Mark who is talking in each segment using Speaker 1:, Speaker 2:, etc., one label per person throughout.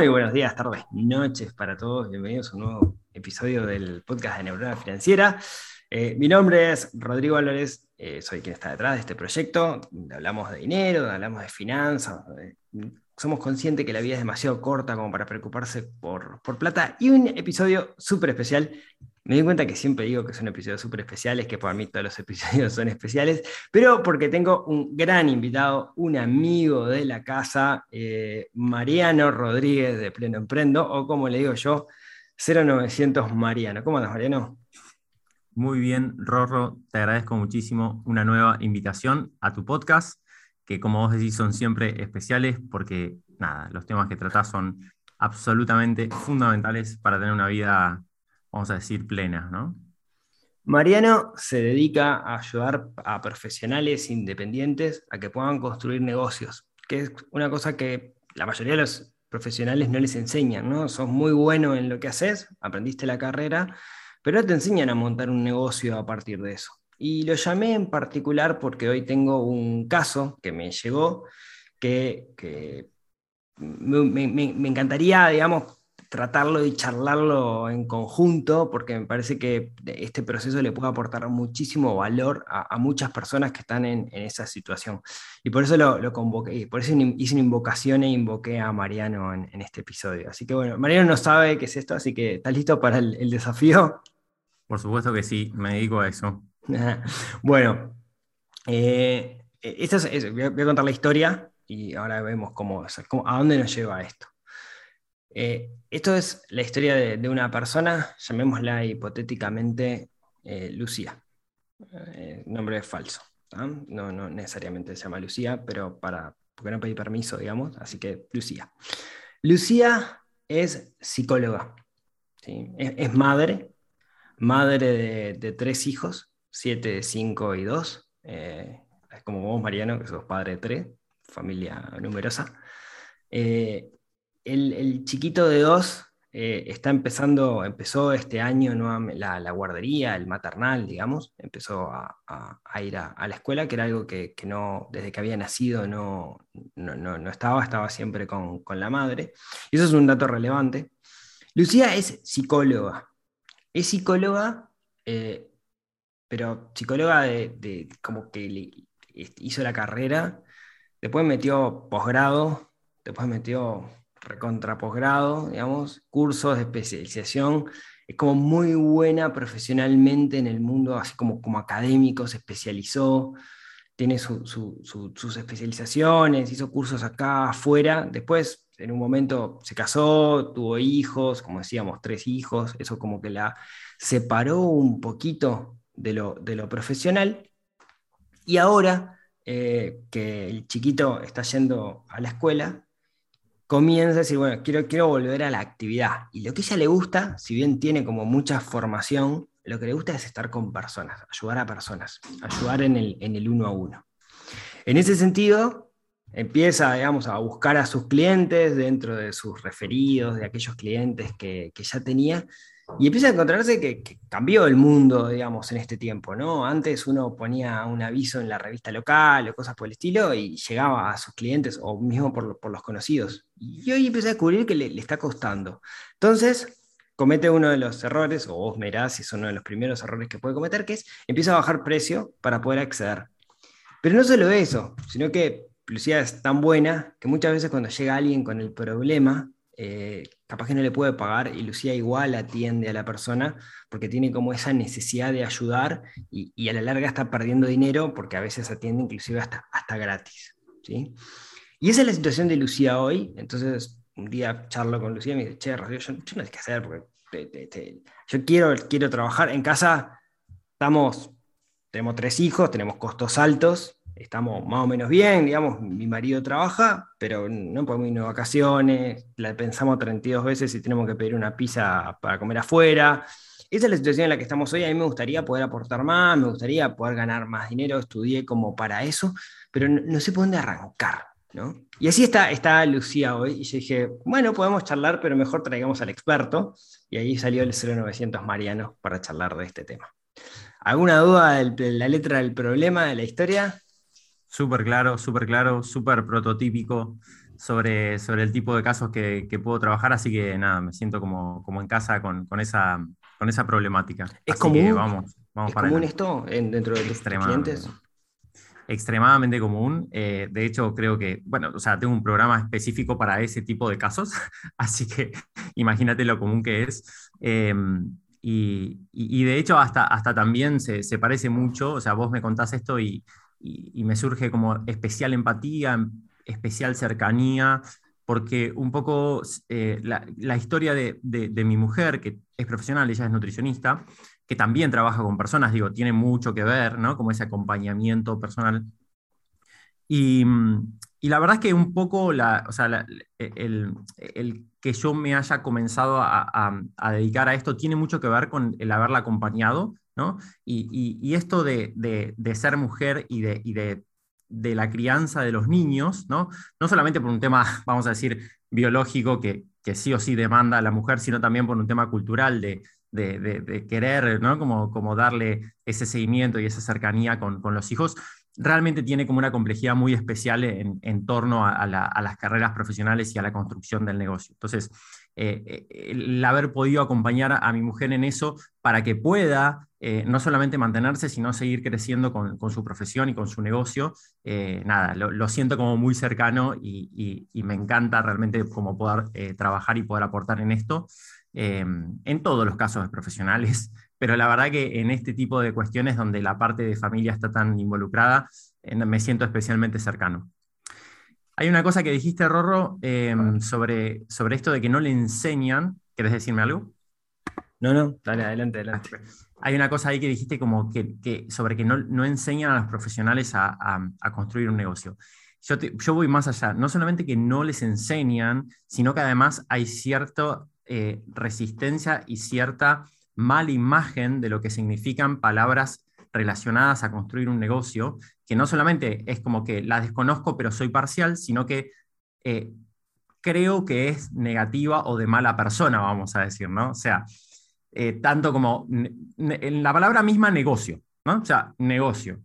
Speaker 1: Muy buenos días, tardes, noches para todos. Bienvenidos a un nuevo episodio del podcast de Neurona Financiera. Eh, mi nombre es Rodrigo Álvarez, eh, soy quien está detrás de este proyecto. Hablamos de dinero, hablamos de finanzas. somos conscientes que la vida es demasiado corta como para preocuparse por, por plata. Y un episodio súper especial. Me di cuenta que siempre digo que son episodios súper especiales, que para mí todos los episodios son especiales, pero porque tengo un gran invitado, un amigo de la casa, eh, Mariano Rodríguez de Pleno Emprendo, o como le digo yo, 0900 Mariano. ¿Cómo andas, Mariano?
Speaker 2: Muy bien, Rorro, te agradezco muchísimo una nueva invitación a tu podcast, que como vos decís son siempre especiales porque, nada, los temas que tratás son absolutamente fundamentales para tener una vida, vamos a decir, plena, ¿no?
Speaker 1: Mariano se dedica a ayudar a profesionales independientes a que puedan construir negocios, que es una cosa que la mayoría de los profesionales no les enseñan, ¿no? Sos muy bueno en lo que haces, aprendiste la carrera, pero no te enseñan a montar un negocio a partir de eso. Y lo llamé en particular porque hoy tengo un caso que me llegó que, me- me encantaría, digamos, tratarlo y charlarlo en conjunto, porque me parece que este proceso le puede aportar muchísimo valor a, a muchas personas que están en, en esa situación. Y por eso lo, lo convoqué, y por eso hice una invocación e invoqué a Mariano en, en este episodio. Así que bueno, Mariano no sabe qué es esto, así que ¿estás listo para el, el desafío?
Speaker 2: Por supuesto que sí, me dedico a eso.
Speaker 1: Bueno, eh, esto es- es- voy, a, voy a contar la historia y ahora vemos cómo, cómo- a dónde nos lleva esto. Eh, esto es la historia de, una persona, llamémosla hipotéticamente eh, Lucía. Eh, nombre falso. No, no necesariamente se llama Lucía, pero para, porque no pedí permiso, digamos, así que Lucía. Lucía es psicóloga, es, madre, madre de, tres hijos, siete, cinco y dos. Eh, es como vos, Mariano, que sos padre de tres, familia numerosa. El, chiquito de dos eh, está empezando, empezó este año nuevamente la, la guardería, el maternal, digamos, empezó a, ir a, la escuela, que era algo que, que no, desde que había nacido no, no, no- no estaba, estaba siempre con, con la madre. Y eso es un dato relevante. Lucía es psicóloga. Es psicóloga, eh, pero psicóloga de, de- como que hizo la carrera, después metió posgrado, después metió recontra posgrado, digamos, cursos de especialización. Es como muy buena profesionalmente en el mundo, así como, como académico, se especializó, tiene su- su- su- sus especializaciones, hizo cursos acá afuera. Después, en un momento, se casó, tuvo hijos, como decíamos, tres hijos. Eso como que la separó un poquito de lo, de lo profesional. Y ahora eh, que el chiquito está yendo a la escuela, comienza a decir, bueno, quiero, quiero volver a la actividad. Y lo que ella le gusta, si bien tiene como mucha formación, lo que le gusta es estar con personas, ayudar a personas, ayudar en el, en el uno a uno. En ese sentido, empieza, digamos, a buscar a sus clientes dentro de sus referidos, de aquellos clientes que, que ya tenía, y empieza a encontrarse que, cambió el mundo, digamos, en este tiempo, ¿no? Antes uno ponía un aviso en la revista local o cosas por el estilo y llegaba a sus clientes o mismo por, los conocidos. Y hoy empecé a descubrir que le, le está costando. Entonces, comete uno de los errores, o vos mirás si es uno de los primeros errores que puede cometer, que es empieza a bajar precio para poder acceder. Pero no solo eso, sino que Lucía es tan buena que muchas veces cuando llega alguien con el problema, eh, capaz que no le puede pagar y Lucía igual atiende a la persona porque tiene como esa necesidad de ayudar y, a la larga está perdiendo dinero porque a veces atiende inclusive hasta, hasta gratis. ¿sí? Y esa es la situación de Lucía hoy. Entonces, un día charlo con Lucía y me dice, che, Rocío, yo, no sé qué hacer porque yo quiero, quiero trabajar en casa. estamos, tenemos tres hijos, tenemos costos altos, estamos más o menos bien, digamos, mi marido trabaja, pero no podemos irnos de vacaciones, la pensamos 32 veces si tenemos que pedir una pizza para comer afuera. Esa es la situación en la que estamos hoy. A mí me gustaría poder aportar más, me gustaría poder ganar más dinero, estudié como para eso, pero no, sé por dónde arrancar. ¿no? Y así está, está Lucía hoy, y yo dije, bueno, podemos charlar, pero mejor traigamos al experto, y ahí salió el 0900 Mariano para charlar de este tema. ¿Alguna duda de la letra del problema de la historia?
Speaker 2: Súper claro, súper claro, súper prototípico sobre, sobre el tipo de casos que, puedo trabajar, así que nada, me siento como, como en casa con, esa, con esa problemática.
Speaker 1: ¿Es común, vamos, vamos común esto dentro de tus clientes?
Speaker 2: Extremadamente común. Eh, de hecho, creo que, bueno, o sea, tengo un programa específico para ese tipo de casos, así que imagínate lo común que es. Em, y, de hecho, hasta, hasta también se, se, parece mucho, o sea, vos me contás esto y, y, me surge como especial empatía, especial cercanía, porque un poco eh, la, historia de, mi mujer, que es profesional, ella es nutricionista, que también trabaja con personas, digo, tiene mucho que ver, ¿no? Como ese acompañamiento personal. Y, la verdad es que un poco la, o sea, el, que yo me haya comenzado a, a, dedicar a esto tiene mucho que ver con el haberla acompañado y, esto de, ser mujer y, de, la crianza de los niños, ¿no? no solamente por un tema, vamos a decir, biológico que, sí o sí demanda a la mujer, sino también por un tema cultural de, querer, ¿no? Como, como, darle ese seguimiento y esa cercanía con, los hijos, realmente tiene como una complejidad muy especial en, torno a, las carreras profesionales y a la construcción del negocio. Entonces, eh, eh, el haber podido acompañar a mi mujer en eso para que pueda eh, no solamente mantenerse, sino seguir creciendo con, su profesión y con su negocio. Eh, nada, lo, siento como muy cercano y, me encanta realmente como poder eh, trabajar y poder aportar en esto, en todos los casos profesionales, pero la verdad que en este tipo de cuestiones donde la parte de familia está tan involucrada, me siento especialmente cercano. Hay una cosa que dijiste, Rorro, sobre, sobre esto de que no le enseñan. ¿Quieres decirme algo?
Speaker 1: No, no, dale, adelante, adelante.
Speaker 2: Hay una cosa ahí que dijiste como que, sobre que no, no, enseñan a los profesionales a, a, construir un negocio. Yo, yo, voy más allá, no solamente que no les enseñan, sino que además hay cierta eh, resistencia y cierta mala imagen de lo que significan palabras relacionadas a construir un negocio, que no solamente es como que la desconozco pero soy parcial, sino que eh, creo que es negativa o de mala persona, vamos a decir, ¿no? O sea, eh, tanto como en la palabra misma negocio, ¿no? O sea, negocio.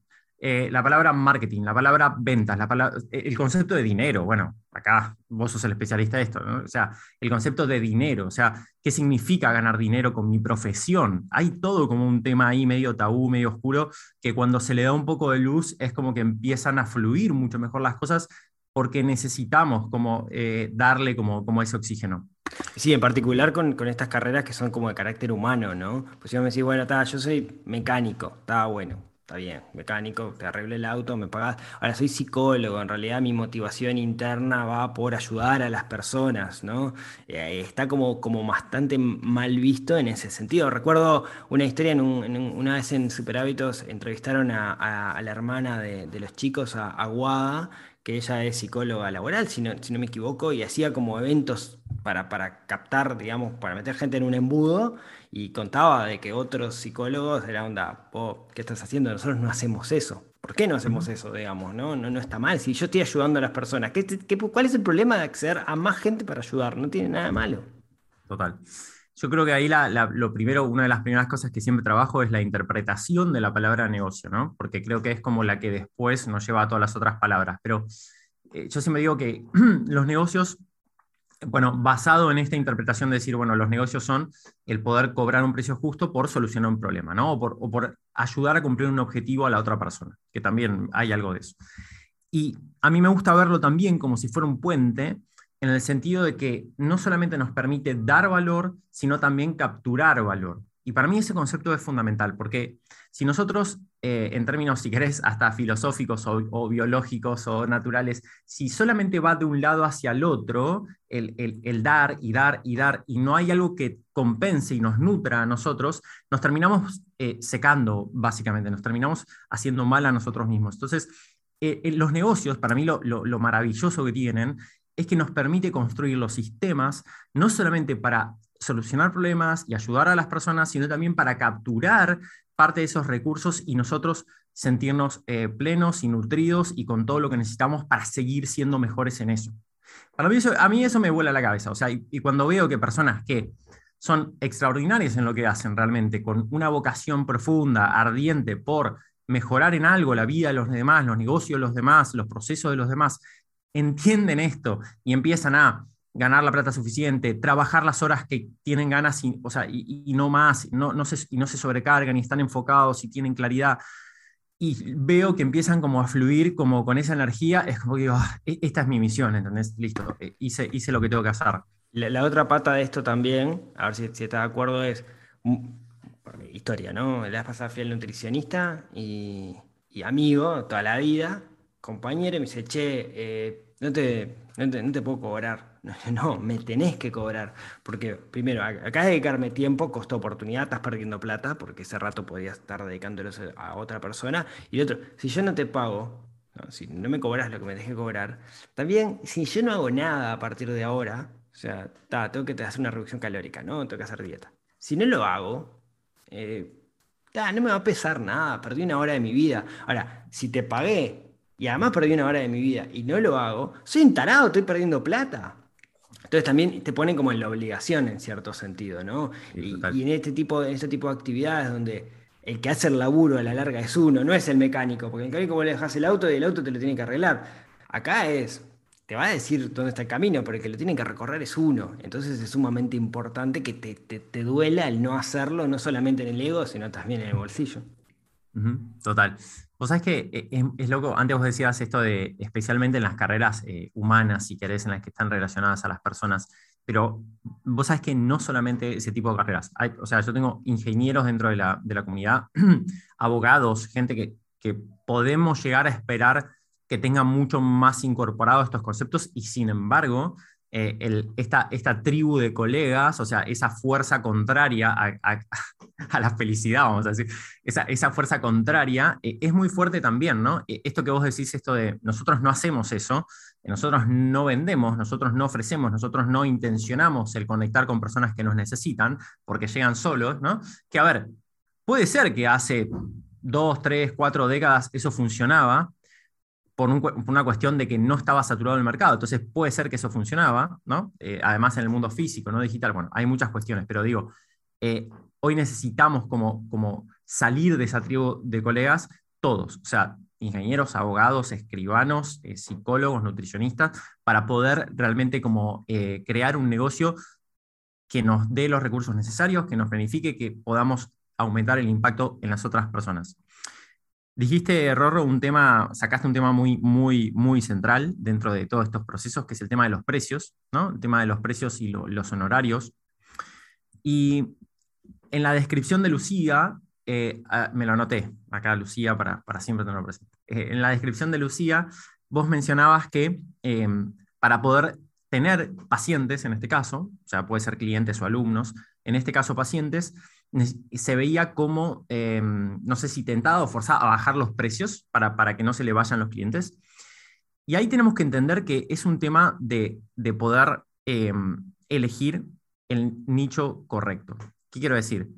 Speaker 2: Eh, la palabra marketing, la palabra ventas, la eh, el concepto de dinero, bueno, acá vos sos el especialista de esto, ¿no? o sea, el concepto de dinero, o sea, ¿qué significa ganar dinero con mi profesión? Hay todo como un tema ahí medio tabú, medio oscuro, que cuando se le da un poco de luz es como que empiezan a fluir mucho mejor las cosas porque necesitamos como darle como, como ese oxígeno.
Speaker 1: Sí, en particular con, con, estas carreras que son como de carácter humano, ¿no? Pues yo me decís, bueno, yo soy mecánico, está bueno, está bien, mecánico, te arreglé el auto, me pagás. Ahora soy psicólogo, en realidad mi motivación interna va por ayudar a las personas, ¿no? Eh, está como, como bastante mal visto en ese sentido. Recuerdo una historia, una vez en Super Hábitos entrevistaron a, la hermana de, los chicos, a, a Guada, que ella es psicóloga laboral, si no, si no me equivoco, y hacía como eventos para, para, captar, digamos, para meter gente en un embudo, y contaba de que otros psicólogos era onda, ¿qué estás haciendo? Nosotros no hacemos eso. ¿Por qué no hacemos eso, digamos? No, no, no está mal. Si yo estoy ayudando a las personas, ¿qué, qué, cuál es el problema de acceder a más gente para ayudar? No tiene nada malo.
Speaker 2: Total. Yo creo que ahí lo primero, una de las primeras cosas que siempre trabajo es la interpretación de la palabra negocio, ¿no? Porque creo que es como la que después nos lleva a todas las otras palabras. Pero eh, yo siempre digo que los negocios, bueno, basado en esta interpretación de decir, bueno, los negocios son el poder cobrar un precio justo por solucionar un problema, ¿no? O por, o por ayudar a cumplir un objetivo a la otra persona, que también hay algo de eso. Y a mí me gusta verlo también como si fuera un puente en el sentido de que no solamente nos permite dar valor, sino también capturar valor. Y para mí ese concepto es fundamental, porque si nosotros, eh, en términos, si querés, hasta filosóficos o, biológicos o naturales, si solamente va de un lado hacia el otro, el, dar y dar y dar, y no hay algo que compense y nos nutra a nosotros, nos terminamos eh, secando, básicamente, nos terminamos haciendo mal a nosotros mismos. Entonces, eh, los negocios, para mí lo, lo maravilloso que tienen es que nos permite construir los sistemas, no solamente para solucionar problemas y ayudar a las personas, sino también para capturar parte de esos recursos y nosotros sentirnos eh, plenos y nutridos y con todo lo que necesitamos para seguir siendo mejores en eso. Para mí eso, a mí eso me vuela la cabeza, o sea, y, y cuando veo que personas que son extraordinarias en lo que hacen realmente, con una vocación profunda, ardiente por mejorar en algo la vida de los demás, los negocios de los demás, los procesos de los demás, entienden esto y empiezan a ganar la plata suficiente, trabajar las horas que tienen ganas y, o sea, y, no más, no, no se, y no se sobrecargan y están enfocados y tienen claridad. Y veo que empiezan como a fluir como con esa energía, es como que digo, ah, e, esta es mi misión, ¿entendés? Listo, eh, hice, hice lo que tengo que hacer.
Speaker 1: La, otra pata de esto también, a ver si, si estás de acuerdo, es mm, historia, ¿no? La vez pasada fui al nutricionista y, y, amigo toda la vida, compañero, y me dice, che, eh, no, te, no, te, no te puedo cobrar No, me tenés que cobrar. Porque primero, acá de dedicarme tiempo, costó oportunidad, estás perdiendo plata, porque ese rato podías estar dedicándolo a otra persona. Y otro, si yo no te pago, si no me cobras lo que me dejé cobrar, también si yo no hago nada a partir de ahora, o sea, tengo que hacer una reducción calórica, ¿no? Tengo que hacer dieta. Si no lo hago, eh, no me va a pesar nada, perdí una hora de mi vida. Ahora, si te pagué y además perdí una hora de mi vida y no lo hago, soy un tarado, estoy perdiendo plata. Entonces también te ponen como en la obligación en cierto sentido, ¿no? y, en este tipo, en este tipo de actividades donde el que hace el laburo a la larga es uno, no es el mecánico, porque el mecánico vos le dejas el auto y el auto te lo tiene que arreglar. Acá es, te va a decir dónde está el camino, pero el que lo tiene que recorrer es uno. Entonces es sumamente importante que te, te duela el no hacerlo, no solamente en el ego, sino también en el bolsillo.
Speaker 2: Total. Vos sabés que eh, es, loco, antes vos decías esto de, especialmente en las carreras eh, humanas, si querés, en las que están relacionadas a las personas, pero vos sabés que no solamente ese tipo de carreras. o sea, yo tengo ingenieros dentro de la, de la comunidad, abogados, gente que, que podemos llegar a esperar que tengan mucho más incorporados estos conceptos y sin embargo eh, esta, tribu de colegas, o sea, esa fuerza contraria a, la felicidad, vamos a decir, esa, fuerza contraria eh, es muy fuerte también, ¿no? Eh, esto que vos decís, esto de nosotros no hacemos eso, nosotros no vendemos, nosotros no ofrecemos, nosotros no intencionamos el conectar con personas que nos necesitan porque llegan solos, ¿no? Que a ver, puede ser que hace dos, tres, cuatro décadas eso funcionaba, por, una cuestión de que no estaba saturado el mercado. Entonces puede ser que eso funcionaba, ¿no? Eh, además en el mundo físico, no digital, bueno, hay muchas cuestiones, pero digo, eh, hoy necesitamos como, como salir de esa tribu de colegas todos, o sea, ingenieros, abogados, escribanos, eh, psicólogos, nutricionistas, para poder realmente como crear un negocio que nos dé los recursos necesarios, que nos beneficie, que podamos aumentar el impacto en las otras personas. Dijiste, Rorro, un tema, sacaste un tema muy, muy, muy central dentro de todos estos procesos, que es el tema de los precios, ¿no? El tema de los precios y los honorarios. Y en la descripción de Lucía, eh, ah, me lo anoté acá, Lucía, para, para siempre tenerlo presente. Eh, en la descripción de Lucía, vos mencionabas que em, para poder tener pacientes, en este caso, o sea, puede ser clientes o alumnos, en este caso pacientes, se veía como, em, no sé si tentado o forzado a bajar los precios para, para que no se le vayan los clientes. Y ahí tenemos que entender que es un tema de, de poder em, elegir el nicho correcto. ¿Qué quiero decir?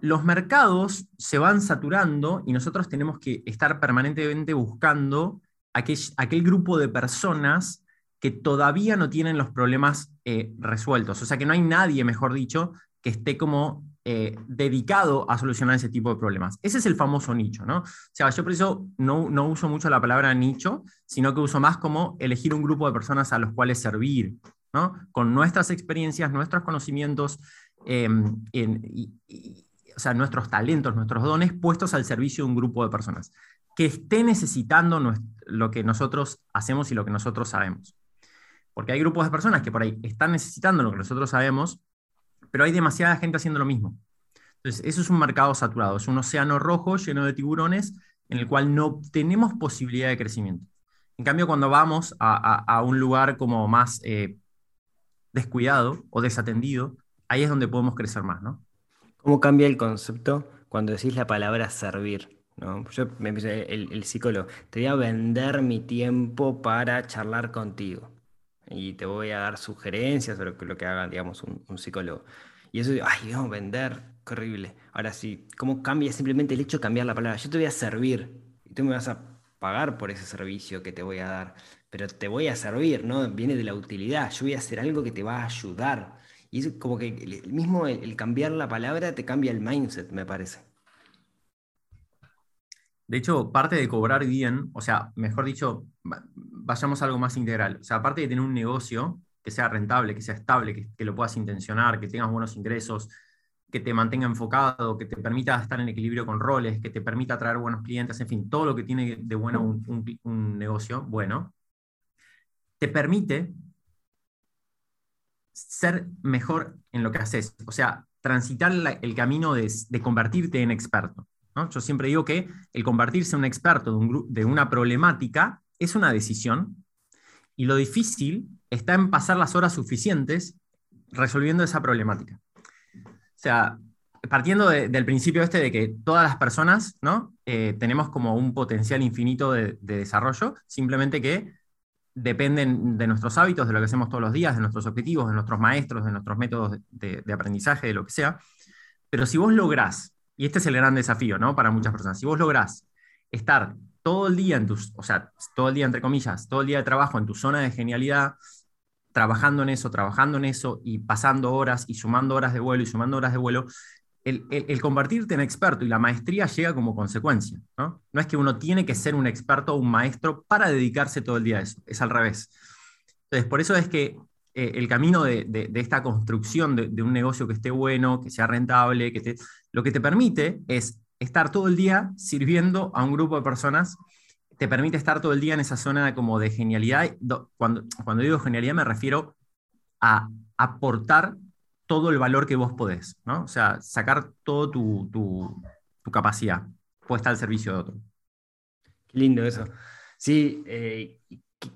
Speaker 2: Los mercados se van saturando y nosotros tenemos que estar permanentemente buscando aquel, aquel grupo de personas que todavía no tienen los problemas eh, resueltos. O sea, que no hay nadie, mejor dicho, que esté como eh, dedicado a solucionar ese tipo de problemas. Ese es el famoso nicho, ¿no? O sea, yo por eso no, no uso mucho la palabra nicho, sino que uso más como elegir un grupo de personas a los cuales servir, ¿no? Con nuestras experiencias, nuestros conocimientos, em, o sea, nuestros talentos, nuestros dones puestos al servicio de un grupo de personas que esté necesitando lo que nosotros hacemos y lo que nosotros sabemos. Porque hay grupos de personas que por ahí están necesitando lo que nosotros sabemos, pero hay demasiada gente haciendo lo mismo. Entonces, eso es un mercado saturado, es un océano rojo lleno de tiburones en el cual no tenemos posibilidad de crecimiento. En cambio, cuando vamos a, un lugar como más eh, descuidado o desatendido, ahí es donde podemos crecer más, ¿no?
Speaker 1: ¿Cómo cambia el concepto cuando decís la palabra servir? ¿no? Yo me el, el psicólogo, te voy a vender mi tiempo para charlar contigo y te voy a dar sugerencias sobre lo que haga, digamos, un, psicólogo. Y eso, ay, vamos a vender, qué horrible. Ahora sí, ¿cómo cambia simplemente el hecho de cambiar la palabra? Yo te voy a servir y tú me vas a pagar por ese servicio que te voy a dar, pero te voy a servir, ¿no? Viene de la utilidad, yo voy a hacer algo que te va a ayudar. Y es como que el mismo el cambiar la palabra te cambia el mindset, me parece.
Speaker 2: De hecho, parte de cobrar bien, o sea, mejor dicho, vayamos a algo más integral. O sea, aparte de tener un negocio que sea rentable, que sea estable, que, lo puedas intencionar, que tengas buenos ingresos, que te mantenga enfocado, que te permita estar en equilibrio con roles, que te permita atraer buenos clientes, en fin, todo lo que tiene de bueno un, negocio bueno, te permite ser mejor en lo que haces. O sea, transitar el camino de convertirte en experto. Yo siempre digo que el convertirse en un experto de, una problemática es una decisión y lo difícil está en pasar las horas suficientes resolviendo esa problemática. O sea, partiendo del principio este de que todas las personas ¿no? Eh, tenemos como un potencial infinito de, desarrollo, simplemente que dependen de nuestros hábitos, de lo que hacemos todos los días, de nuestros objetivos, de nuestros maestros, de nuestros métodos de, aprendizaje, de lo que sea. Pero si vos lográs y este es el gran desafío, ¿no? Para muchas personas. Si vos lográs estar todo el día en tus, o sea, todo el día entre comillas, todo el día de trabajo en tu zona de genialidad, trabajando en eso, trabajando en eso y pasando horas y sumando horas de vuelo y sumando horas de vuelo, el, el, convertirte en experto y la maestría llega como consecuencia, ¿no? No es que uno tiene que ser un experto o un maestro para dedicarse todo el día a eso, es al revés. Entonces, por eso es que eh, el camino de, esta construcción de, un negocio que esté bueno, que sea rentable, que lo que te permite es estar todo el día sirviendo a un grupo de personas, te permite estar todo el día en esa zona como de genialidad. Cuando, cuando digo genialidad me refiero a aportar todo el valor que vos podés, ¿no? O sea, sacar toda tu, tu, capacidad puesta al servicio de otro.
Speaker 1: Qué lindo eso. Sí, eh,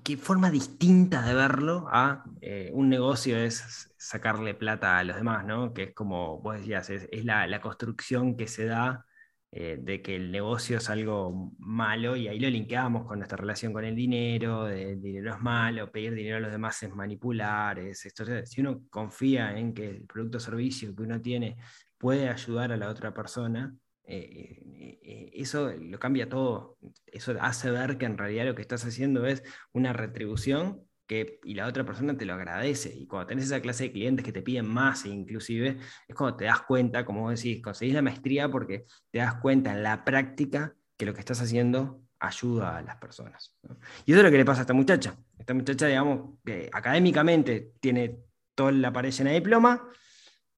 Speaker 1: qué, forma distinta de verlo a eh, un negocio es sacarle plata a los demás, ¿no? Que es como vos decías, es, la, construcción que se da eh, de que el negocio es algo malo y ahí lo linkeamos con nuestra relación con el dinero, el dinero es malo, pedir dinero a los demás es manipular, esto. Si uno confía en que el producto o servicio que uno tiene puede ayudar a la otra persona, eh, eh, eso lo cambia todo. Eso hace ver que en realidad lo que estás haciendo es una retribución que, y la otra persona te lo agradece. Y cuando tenés esa clase de clientes que te piden más, inclusive, es cuando te das cuenta, como vos decís, conseguís la maestría porque te das cuenta en la práctica que lo que estás haciendo ayuda a las personas. Y eso es lo que le pasa a esta muchacha. Esta muchacha, digamos, académicamente tiene toda la pared llena de diploma,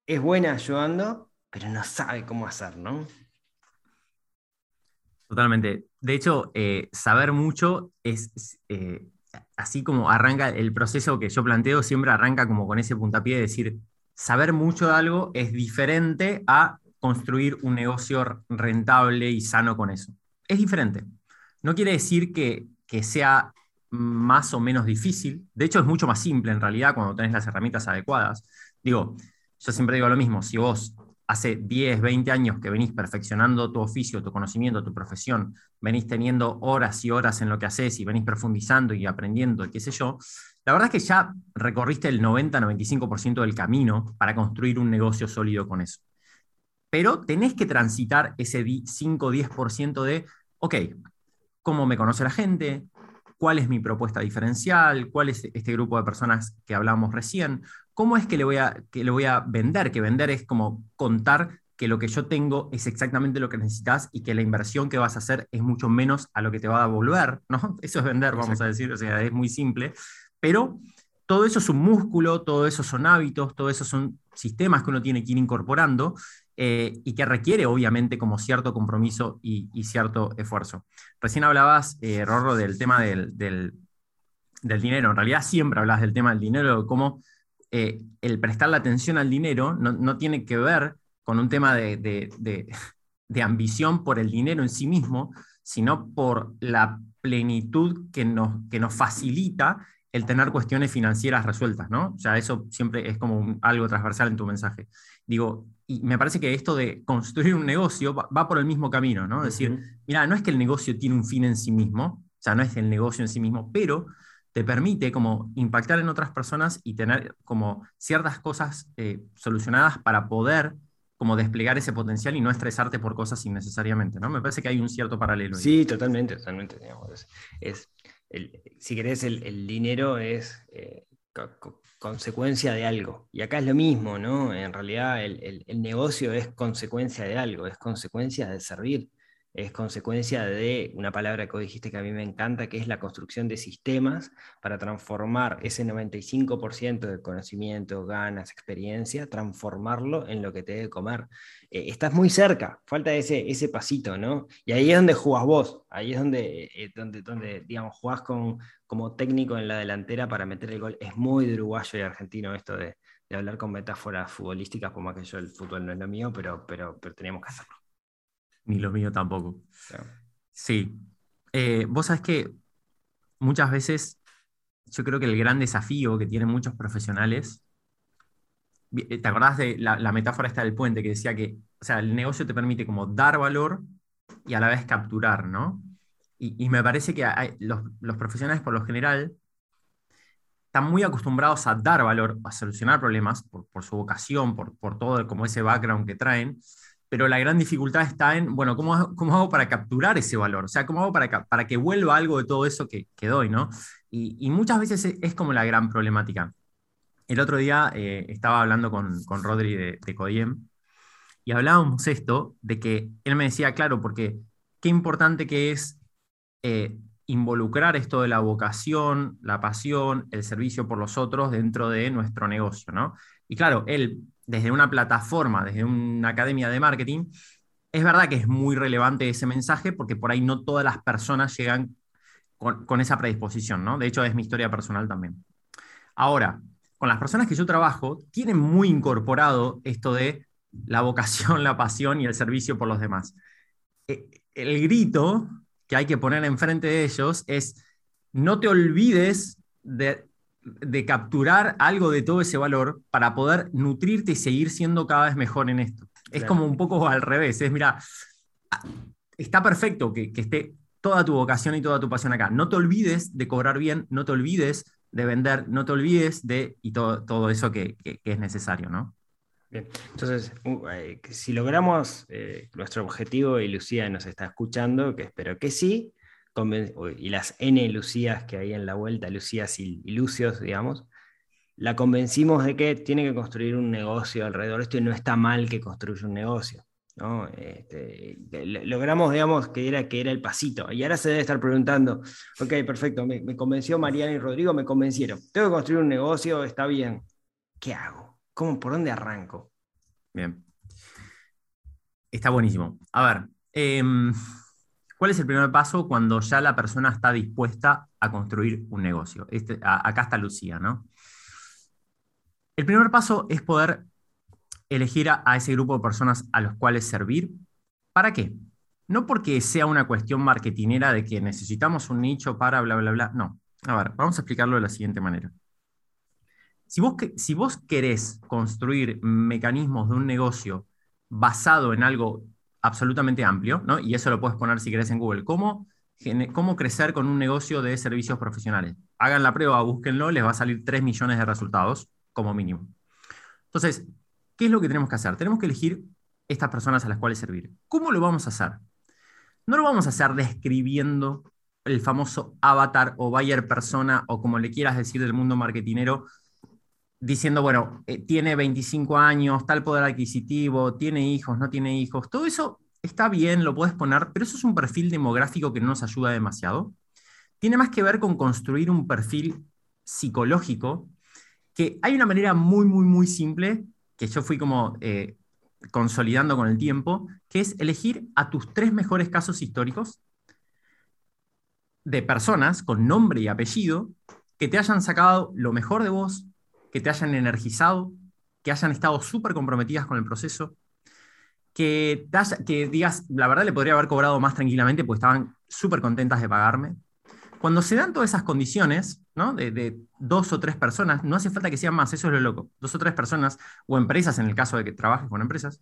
Speaker 1: es buena ayudando, pero no sabe cómo hacer, ¿no?
Speaker 2: Totalmente. De hecho, eh, saber mucho es, eh, así como arranca el proceso que yo planteo, siempre arranca como con ese puntapié de decir, saber mucho de algo es diferente a construir un negocio rentable y sano con eso. Es diferente. No quiere decir que, sea más o menos difícil. De hecho, es mucho más simple en realidad cuando tenés las herramientas adecuadas. Digo, yo siempre digo lo mismo, si vos hace 10, 20 años que venís perfeccionando tu oficio, tu conocimiento, tu profesión, venís teniendo horas y horas en lo que haces y venís profundizando y aprendiendo, qué sé yo, la verdad es que ya recorriste el 90-95% del camino para construir un negocio sólido con eso. Pero tenés que transitar ese 5-10% de, ok, ¿cómo me conoce la gente? ¿Cuál es mi propuesta diferencial? ¿Cuál es este grupo de personas que hablamos recién? ¿cómo es que le, voy a, que le voy a vender? Que vender es como contar que lo que yo tengo es exactamente lo que necesitas y que la inversión que vas a hacer es mucho menos a lo que te va a devolver, ¿no? Eso es vender, vamos a decir, o sea, es muy simple, pero todo eso es un músculo, todo eso son hábitos, todo eso son sistemas que uno tiene que ir incorporando eh, y que requiere obviamente como cierto compromiso y, cierto esfuerzo. Recién hablabas, eh, Rorro, del tema del, del, dinero, en realidad siempre hablas del tema del dinero, de cómo eh, el prestar la atención al dinero no, tiene que ver con un tema de, de, ambición por el dinero en sí mismo, sino por la plenitud que nos, que nos facilita el tener cuestiones financieras resueltas, ¿no? O sea, eso siempre es como algo transversal en tu mensaje. Digo, y me parece que esto de construir un negocio va, por el mismo camino, ¿no? Es decir, mira, no es que el negocio tiene un fin en sí mismo, o sea, no es el negocio en sí mismo, pero te permite como impactar en otras personas y tener como ciertas cosas eh, solucionadas para poder como desplegar ese potencial y no estresarte por cosas innecesariamente, ¿no? Me parece que hay un cierto paralelo.
Speaker 1: Sí, totalmente, totalmente. es, si querés, el, dinero es eh, consecuencia de algo. Y acá es lo mismo, ¿no? En realidad el, el negocio es consecuencia de algo, es consecuencia de servir es consecuencia de una palabra que dijiste que a mí me encanta, que es la construcción de sistemas para transformar ese 95% de conocimiento, ganas, experiencia, transformarlo en lo que te debe comer. Eh, estás muy cerca, falta ese, ese pasito, ¿no? Y ahí es donde jugás vos, ahí es donde, eh, donde, donde digamos, jugás con, como técnico en la delantera para meter el gol. Es muy de uruguayo y argentino esto de, hablar con metáforas futbolísticas, como que yo el fútbol no es lo mío, pero, pero, pero teníamos que hacerlo.
Speaker 2: Ni lo mío tampoco. Sí. Eh, vos sabés que muchas veces yo creo que el gran desafío que tienen muchos profesionales, ¿te acordás de la, metáfora esta del puente que decía que, o sea, el negocio te permite como dar valor y a la vez capturar, ¿no? Y, me parece que los, profesionales por lo general están muy acostumbrados a dar valor, a solucionar problemas por, su vocación, por, por todo como ese background que traen, pero la gran dificultad está en, bueno, ¿cómo, cómo hago para capturar ese valor? O sea, ¿cómo hago para, para que vuelva algo de todo eso que, que doy, ¿no? Y, muchas veces es, como la gran problemática. El otro día eh, estaba hablando con, con Rodri de, Codiem y hablábamos esto, de que él me decía, claro, porque qué importante que es eh, involucrar esto de la vocación, la pasión, el servicio por los otros dentro de nuestro negocio, ¿no? Y claro, él desde una plataforma, desde una academia de marketing, es verdad que es muy relevante ese mensaje porque por ahí no todas las personas llegan con, esa predisposición, ¿no? De hecho, es mi historia personal también. Ahora, con las personas que yo trabajo, tienen muy incorporado esto de la vocación, la pasión y el servicio por los demás. E, el grito que hay que poner enfrente de ellos es, no te olvides de de capturar algo de todo ese valor para poder nutrirte y seguir siendo cada vez mejor en esto. Es como un poco al revés, es mira, está perfecto que, esté toda tu vocación y toda tu pasión acá. No te olvides de cobrar bien, no te olvides de vender, no te olvides de y todo, todo eso que, es necesario, ¿no?
Speaker 1: Bien, entonces, eh, si logramos eh, nuestro objetivo y Lucía nos está escuchando, que espero que sí, y las N Lucías que hay en la vuelta, Lucías y, Lucios, digamos, la convencimos de que tiene que construir un negocio alrededor de esto y no está mal que construya un negocio. Este, logramos, digamos, que era, que era el pasito. Y ahora se debe estar preguntando, ok, perfecto, me, convenció Mariana y Rodrigo, me convencieron. Tengo que construir un negocio, está bien. ¿Qué hago? ¿Cómo, ¿Por dónde arranco?
Speaker 2: Bien. Está buenísimo. A ver, eh, ¿Cuál es el primer paso cuando ya la persona está dispuesta a construir un negocio? Este, acá está Lucía, ¿no? El primer paso es poder elegir a, ese grupo de personas a los cuales servir. ¿Para qué? No porque sea una cuestión marketinera de que necesitamos un nicho para bla, bla, bla. No. A ver, vamos a explicarlo de la siguiente manera. Si vos, si vos querés construir mecanismos de un negocio basado en algo absolutamente amplio, ¿no? Y eso lo puedes poner si querés en Google. ¿Cómo, ¿Cómo crecer con un negocio de servicios profesionales? Hagan la prueba, búsquenlo, les va a salir 3 millones de resultados como mínimo. Entonces, ¿qué es lo que tenemos que hacer? Tenemos que elegir estas personas a las cuales servir. ¿Cómo lo vamos a hacer? No lo vamos a hacer describiendo el famoso avatar o buyer persona o como le quieras decir del mundo marketinero, diciendo, bueno, eh, tiene 25 años, tal poder adquisitivo, tiene hijos, no tiene hijos, todo eso está bien, lo puedes poner, pero eso es un perfil demográfico que no nos ayuda demasiado. Tiene más que ver con construir un perfil psicológico, que hay una manera muy, muy, muy simple, que yo fui como eh, consolidando con el tiempo, que es elegir a tus tres mejores casos históricos de personas con nombre y apellido que te hayan sacado lo mejor de vos, que te hayan energizado, que hayan estado súper comprometidas con el proceso, que, que digas, la verdad le podría haber cobrado más tranquilamente porque estaban súper contentas de pagarme. Cuando se dan todas esas condiciones, ¿no? De, dos o tres personas, no hace falta que sean más, eso es lo loco, dos o tres personas o empresas, en el caso de que trabajes con empresas,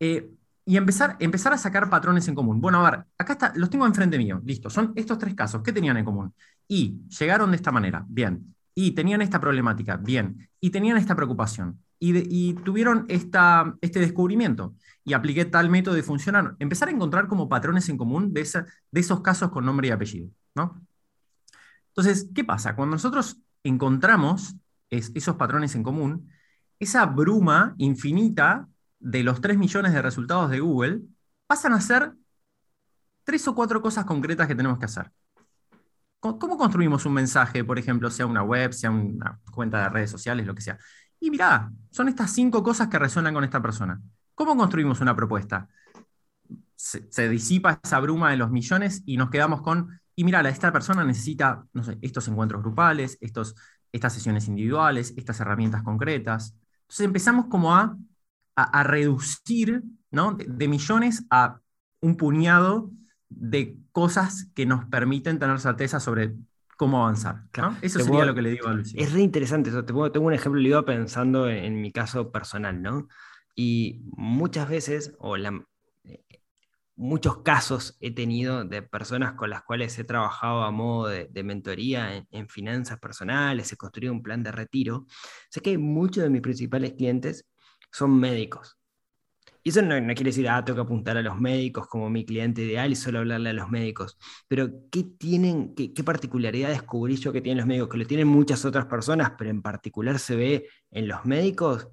Speaker 2: eh, y empezar, a sacar patrones en común. Bueno, a ver, acá está, los tengo enfrente mío, listo, son estos tres casos, ¿qué tenían en común? Y llegaron de esta manera, bien, y tenían esta problemática, bien, y tenían esta preocupación, y, tuvieron esta, este descubrimiento y apliqué tal método y funcionaron. Empezar a encontrar como patrones en común de, de esos casos con nombre y apellido, ¿no? Entonces, ¿qué pasa? Cuando nosotros encontramos esos patrones en común, esa bruma infinita de los 3 millones de resultados de Google pasan a ser tres o cuatro cosas concretas que tenemos que hacer. ¿Cómo construimos un mensaje, por ejemplo, sea una web, sea una cuenta de redes sociales, lo que sea? Y mirá, son estas cinco cosas que resuenan con esta persona. ¿Cómo construimos una propuesta? Se, disipa esa bruma de los millones y nos quedamos con, y mirá, esta persona necesita, no sé, estos encuentros grupales, estos, estas sesiones individuales, estas herramientas concretas. Entonces empezamos como a, a, reducir ¿no? de, millones a un puñado de cosas que nos permiten tener certeza sobre cómo avanzar. Eso sería lo que le digo a Lucía.
Speaker 1: Es re interesante eso. tengo un ejemplo, lo iba pensando en, mi caso personal, ¿no? Y muchas veces, o la, muchos casos he tenido de personas con las cuales he trabajado a modo de, mentoría en, finanzas personales, he construido un plan de retiro. Sé que muchos de mis principales clientes son médicos. Y eso no, quiere decir, ah, tengo que apuntar a los médicos como mi cliente ideal y solo hablarle a los médicos. Pero, ¿qué tienen, qué, qué particularidad descubrí yo que tienen los médicos? Que lo tienen muchas otras personas, pero en particular se ve en los médicos.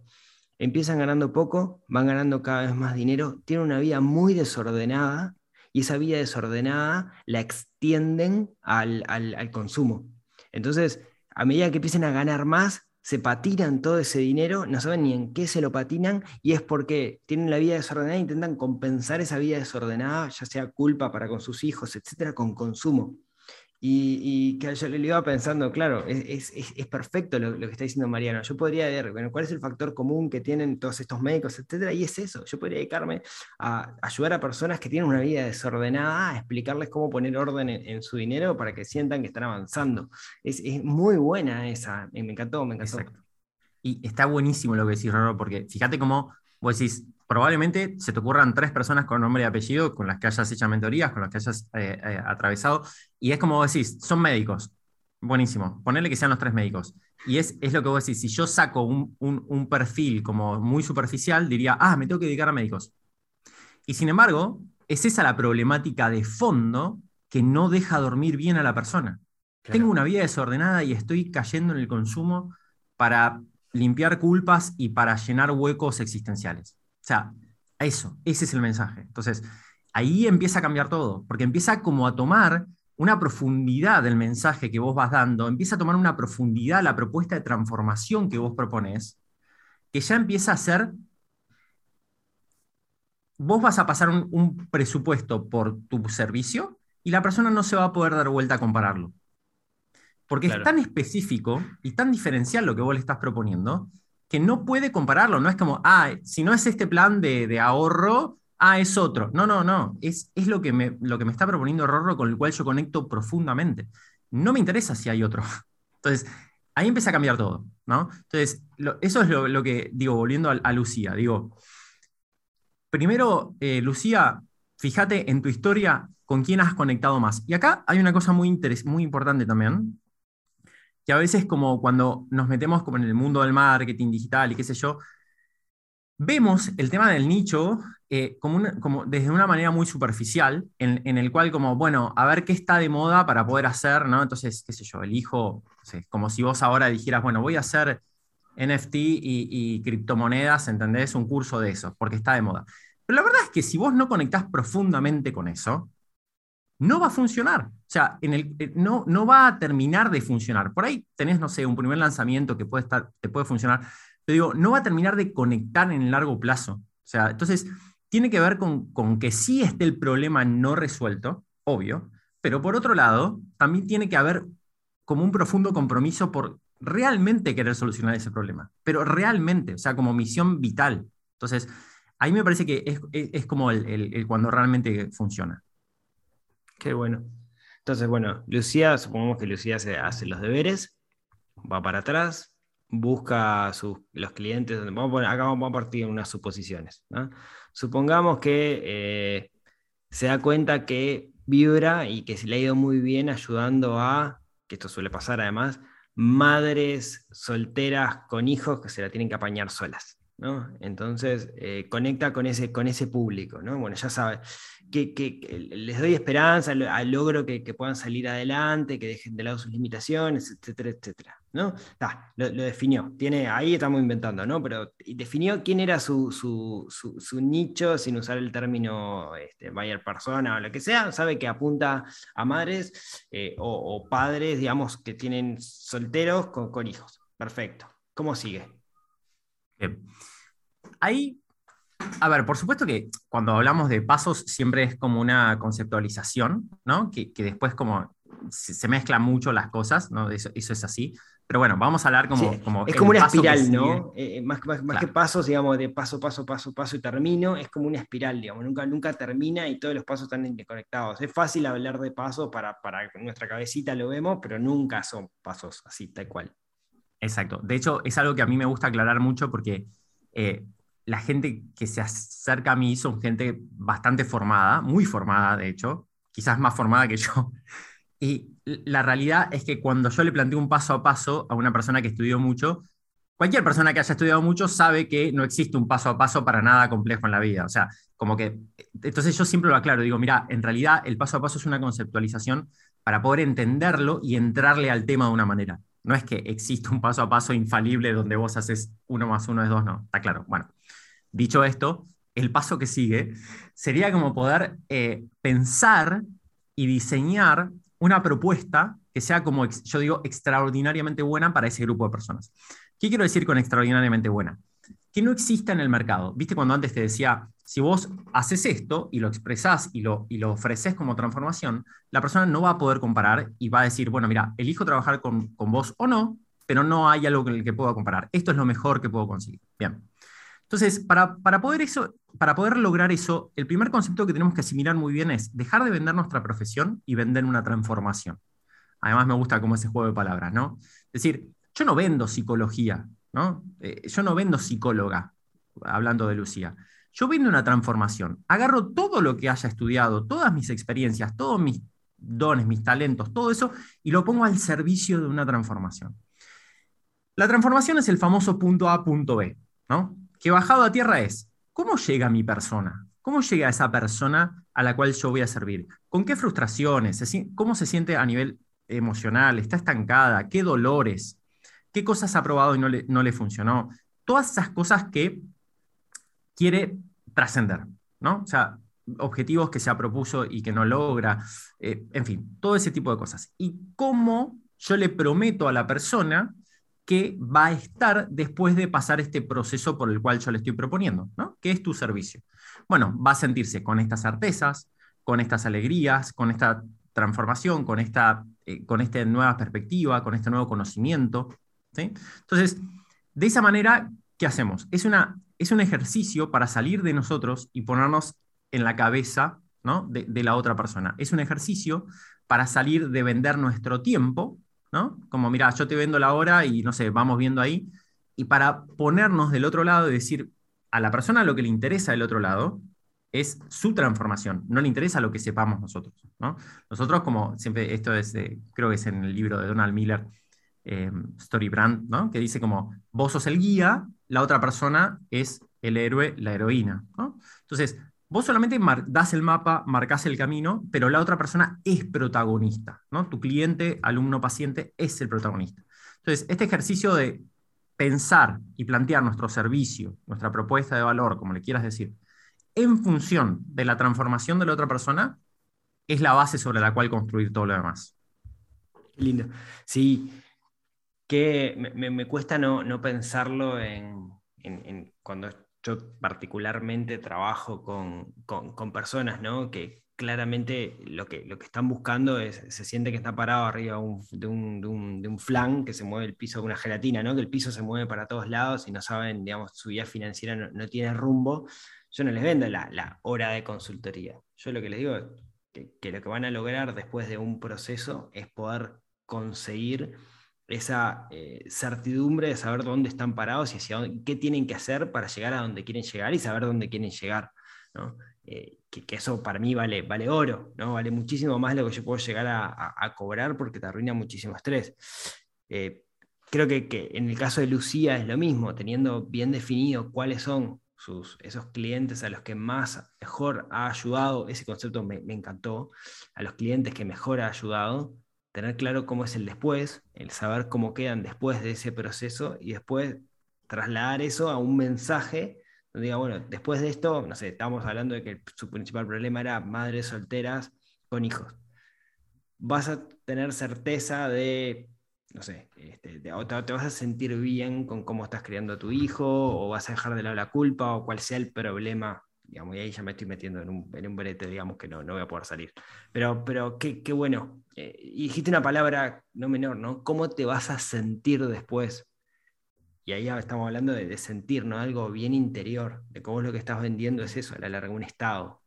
Speaker 1: Empiezan ganando poco, van ganando cada vez más dinero, tienen una vida muy desordenada y esa vida desordenada la extienden al, al, consumo. Entonces, a medida que empiecen a ganar más, se patinan todo ese dinero, no saben ni en qué se lo patinan, y es porque tienen la vida desordenada e intentan compensar esa vida desordenada, ya sea culpa para con sus hijos, etcétera, con consumo. Y, que yo le iba pensando, claro, es, perfecto lo, que está diciendo Mariano. Yo podría ver, bueno, cuál es el factor común que tienen todos estos médicos, etcétera, y es eso. Yo podría dedicarme a ayudar a personas que tienen una vida desordenada, a explicarles cómo poner orden en, su dinero para que sientan que están avanzando. Es, muy buena esa, me encantó, me encantó.
Speaker 2: Y está buenísimo lo que decís, Roro, porque fíjate cómo vos decís, probablemente se te ocurran tres personas con nombre y apellido con las que hayas hecho mentorías, con las que hayas eh, eh, atravesado, y es como vos decís, son médicos. Buenísimo, ponerle que sean los tres médicos. Y es, es lo que vos decís, si yo saco un, un, perfil como muy superficial, diría, ah, me tengo que dedicar a médicos. Y sin embargo, es esa la problemática de fondo que no deja dormir bien a la persona. Tengo una vida desordenada y estoy cayendo en el consumo para limpiar culpas y para llenar huecos existenciales. O sea, eso, ese es el mensaje. Entonces, ahí empieza a cambiar todo, porque empieza como a tomar una profundidad del mensaje que vos vas dando, empieza a tomar una profundidad la propuesta de transformación que vos propones, que ya empieza a ser, vos vas a pasar un, presupuesto por tu servicio y la persona no se va a poder dar vuelta a compararlo. Porque es tan específico y tan diferencial lo que vos le estás proponiendo, que no puede compararlo. No es como, ah, si no es este plan de, ahorro, ah, es otro. No, no, no. Es, es lo, que me, lo que me está proponiendo Rorro con el cual yo conecto profundamente. No me interesa si hay otro. Entonces, ahí empieza a cambiar todo, ¿no? Entonces, eso es lo, que digo, volviendo a, Lucía. Digo, primero, eh, Lucía, fíjate en tu historia con quién has conectado más. Y acá hay una cosa muy, muy importante también, que a veces como cuando nos metemos como en el mundo del marketing digital y qué sé yo, vemos el tema del nicho eh, como, desde una manera muy superficial, en, el cual como, bueno, a ver qué está de moda para poder hacer, ¿no? Entonces, qué sé yo, elijo, como si vos ahora dijeras, bueno, voy a hacer NFT y, y criptomonedas, ¿entendés? Un curso de eso, porque está de moda. Pero la verdad es que si vos no conectás profundamente con eso, no va a funcionar. O sea, en el, eh, no, no va a terminar de funcionar. Por ahí tenés, no sé, un primer lanzamiento que puede estar, te puede funcionar, pero digo, no va a terminar de conectar en el largo plazo. O sea, entonces tiene que ver con, con que sí esté el problema no resuelto, obvio, pero por otro lado, también tiene que haber como un profundo compromiso por realmente querer solucionar ese problema, pero realmente, o sea, como misión vital. Entonces, ahí me parece que es, es- como el cuando realmente funciona.
Speaker 1: Qué bueno. Entonces, bueno, Lucía, supongamos que Lucía se hace los deberes, va para atrás, busca a sus, los clientes. Vamos a acá vamos a partir de unas suposiciones. ¿no? Supongamos que eh, se da cuenta que vibra y que se le ha ido muy bien ayudando a, que esto suele pasar además, madres solteras con hijos que se la tienen que apañar solas. ¿No? Entonces, eh, conecta con ese, con ese público. ¿no? Bueno, ya sabes, que, les doy esperanza, al logro que, puedan salir adelante, que dejen de lado sus limitaciones, etcétera, etcétera. ¿no? Ta, lo, definió. Tiene, ahí estamos inventando, ¿no? Pero definió quién era su, su- su- nicho, sin usar el término este, persona o lo que sea. Sabe que apunta a madres eh, o, padres, digamos, que tienen solteros con hijos. Perfecto. ¿Cómo sigue?
Speaker 2: Bien. Ahí, a ver, por supuesto que cuando hablamos de pasos siempre es como una conceptualización, ¿no? Que, que después como se, se mezclan mucho las cosas, ¿no? Eso, eso es así. Pero bueno, vamos a hablar como...
Speaker 1: Sí,
Speaker 2: como
Speaker 1: es como una espiral. ¿no? Eh, más, más- más
Speaker 2: Claro.
Speaker 1: que pasos, digamos, de paso, paso, paso, paso y termino, es como una espiral, digamos, nunca, nunca termina y todos los pasos están interconectados. Es fácil hablar de pasos para, para nuestra cabecita lo vemos, pero nunca son pasos así, tal cual.
Speaker 2: Exacto. De hecho, es algo que a mí me gusta aclarar mucho porque eh, la gente que se acerca a mí son gente bastante formada, muy formada, de hecho, quizás más formada que yo. Y la realidad es que cuando yo le planteo un paso a paso a una persona que estudió mucho, cualquier persona que haya estudiado mucho sabe que no existe un paso a paso para nada complejo en la vida. O sea, como que, entonces yo siempre lo aclaro, digo, mira, en realidad el paso a paso es una conceptualización para poder entenderlo y entrarle al tema de una manera. No es que exista un paso a paso infalible donde vos haces uno más uno es dos, no, está claro. Bueno, dicho esto, el paso que sigue sería como poder eh, pensar y diseñar una propuesta que sea como, yo digo, extraordinariamente buena para ese grupo de personas. ¿Qué quiero decir con extraordinariamente buena? Que no exista en el mercado. ¿Viste cuando antes te decía, si vos haces esto y lo expresás y lo, y lo ofreces como transformación, la persona no va a poder comparar y va a decir, bueno, mira, elijo trabajar con, con vos o no, pero no hay algo con el que pueda comparar. Esto es lo mejor que puedo conseguir. Bien. Entonces, para, para, poder eso, para poder lograr eso, el primer concepto que tenemos que asimilar muy bien es dejar de vender nuestra profesión y vender una transformación. Además, me gusta como ese juego de palabras, ¿no? Es decir, yo no vendo psicología, ¿no? Eh, yo no vendo psicóloga, hablando de Lucía. Yo vendo una transformación. Agarro todo lo que haya estudiado, todas mis experiencias, todos mis dones, mis talentos, todo eso, y lo pongo al servicio de una transformación. La transformación es el famoso punto A, punto B, ¿no? Que bajado a tierra es, ¿cómo llega mi persona? ¿Cómo llega esa persona a la cual yo voy a servir? ¿Con qué frustraciones? ¿Se si- ¿Cómo se siente a nivel emocional? ¿Está estancada? ¿Qué dolores? ¿Qué cosas ha probado y no le, no le funcionó? Todas esas cosas que quiere trascender, ¿no? O sea, objetivos que se ha propuso y que no logra, eh, en fin, todo ese tipo de cosas. Y cómo yo le prometo a la persona que va a estar después de pasar este proceso por el cual yo le estoy proponiendo, ¿no? ¿Qué es tu servicio? Bueno, va a sentirse con estas certezas, con estas alegrías, con esta transformación, con esta, eh, con nueva perspectiva, con este nuevo conocimiento. Entonces, de esa manera, ¿qué hacemos? Es, una, es un ejercicio para salir de nosotros y ponernos en la cabeza ¿no? de, la otra persona. Es un ejercicio para salir de vender nuestro tiempo, ¿no? Como, mira, yo te vendo la hora y no sé, vamos viendo ahí, y para ponernos del otro lado y decir a la persona lo que le interesa del otro lado es su transformación, no le interesa lo que sepamos nosotros, ¿no? Nosotros, como siempre, esto es, de, creo que es en el libro de Donald Miller, eh, Story Brand, ¿no? Que dice como, vos sos el guía, la otra persona es el héroe, la heroína. Entonces, Vos solamente das el mapa, marcas el camino, pero la otra persona es protagonista. Tu cliente, alumno, paciente es el protagonista. Entonces, este ejercicio de pensar y plantear nuestro servicio, nuestra propuesta de valor, como le quieras decir, en función de la transformación de la otra persona, es la base sobre la cual construir todo lo demás.
Speaker 1: Lindo. Sí, que me, me cuesta no, no pensarlo en, en, en cuando yo particularmente trabajo con, con, con, personas ¿no? que claramente lo que, lo que están buscando es, se siente que está parado arriba de, un, de, un, de, un, flan, que se mueve el piso de una gelatina, ¿no? que el piso se mueve para todos lados y no saben, digamos, su vida financiera no, tiene rumbo. yo no les vendo la, hora de consultoría. Yo lo que les digo es que, lo que van a lograr después de un proceso es poder conseguir esa eh, certidumbre de saber dónde están parados y hacia qué tienen que hacer para llegar a donde quieren llegar y saber dónde quieren llegar. Eh, que, eso para mí vale, vale oro, ¿no? vale muchísimo más lo que yo puedo llegar a, cobrar porque te arruina muchísimo estrés. Eh, creo que, en el caso de Lucía es lo mismo, teniendo bien definido cuáles son sus, esos clientes a los que más mejor ha ayudado, ese concepto me, me encantó, a los clientes que mejor ha ayudado, tener claro cómo es el después, el saber cómo quedan después de ese proceso y después trasladar eso a un mensaje donde diga, bueno, después de esto, no sé, estamos hablando de que su principal problema era madres solteras con hijos. Vas a tener certeza de, no sé, este, te, te, vas a sentir bien con cómo estás criando a tu hijo, o vas a dejar de lado la culpa, o cuál sea el problema y ahí ya me estoy metiendo en un, en un brete, digamos, que no, no voy a poder salir. Pero, pero qué, qué bueno. Eh, y dijiste una palabra no menor, ¿no? ¿Cómo te vas a sentir después? Y ahí estamos hablando de, sentir, ¿no? Algo bien interior, de cómo lo que estás vendiendo es eso, a la larga, un estado.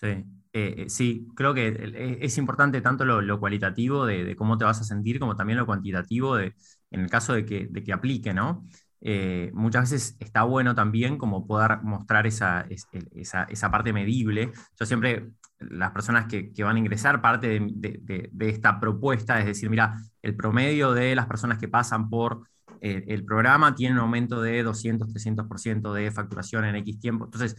Speaker 2: Sí, eh, eh, sí, creo que es importante tanto lo, cualitativo de, de, cómo te vas a sentir, como también lo cuantitativo de, en el caso de que, de que aplique, ¿no? Eh, muchas veces está bueno también como poder mostrar esa, esa, parte medible. Yo siempre, las personas que, van a ingresar, parte de, esta propuesta es decir, mira, el promedio de las personas que pasan por eh, el programa tiene un aumento de 200, 300% de facturación en X tiempo. Entonces,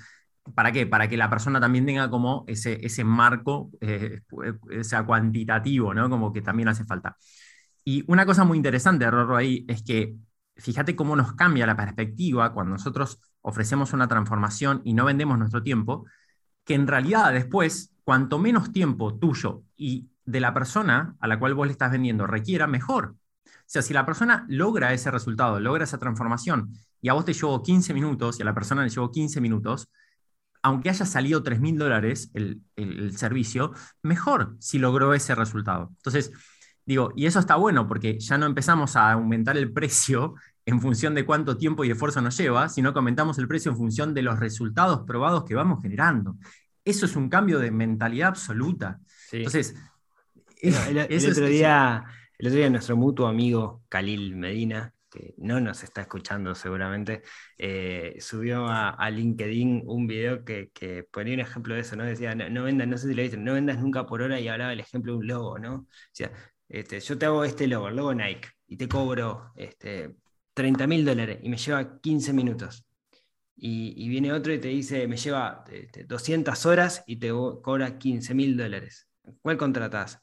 Speaker 2: ¿para qué? Para que la persona también tenga como ese, ese marco, eh, sea cuantitativo, ¿no? Como que también hace falta. Y una cosa muy interesante, Rorro, ahí, es que fíjate cómo nos cambia la perspectiva cuando nosotros ofrecemos una transformación y no vendemos nuestro tiempo, que en realidad después, cuanto menos tiempo tuyo y de la persona a la cual vos le estás vendiendo requiera, mejor. O sea, si la persona logra ese resultado, logra esa transformación, y a vos te llevó 15 minutos y a la persona le llevó 15 minutos, aunque haya salido 3 mil dólares el, el, servicio, mejor si logró ese resultado. Entonces, Digo, y eso está bueno porque ya no empezamos a aumentar el precio en función de cuánto tiempo y esfuerzo nos lleva, sino que aumentamos el precio en función de los resultados probados que vamos generando. Eso es un cambio de mentalidad absoluta. Entonces,
Speaker 1: el, otro día, el otro día nuestro mutuo amigo Khalil Medina, que no nos está escuchando seguramente, eh, subió a, LinkedIn un video que, ponía un ejemplo de eso, ¿no? Decía, no, vendas, no sé si lo dicen, no vendas nunca por hora y hablaba del ejemplo de un logo, ¿no? Decía, este, yo te hago este logo, el logo Nike, y te cobro este, 30 mil dólares y me lleva 15 minutos. Y, viene otro y te dice, me lleva 200 este, horas y te cobra 15 mil dólares. ¿Cuál contratás?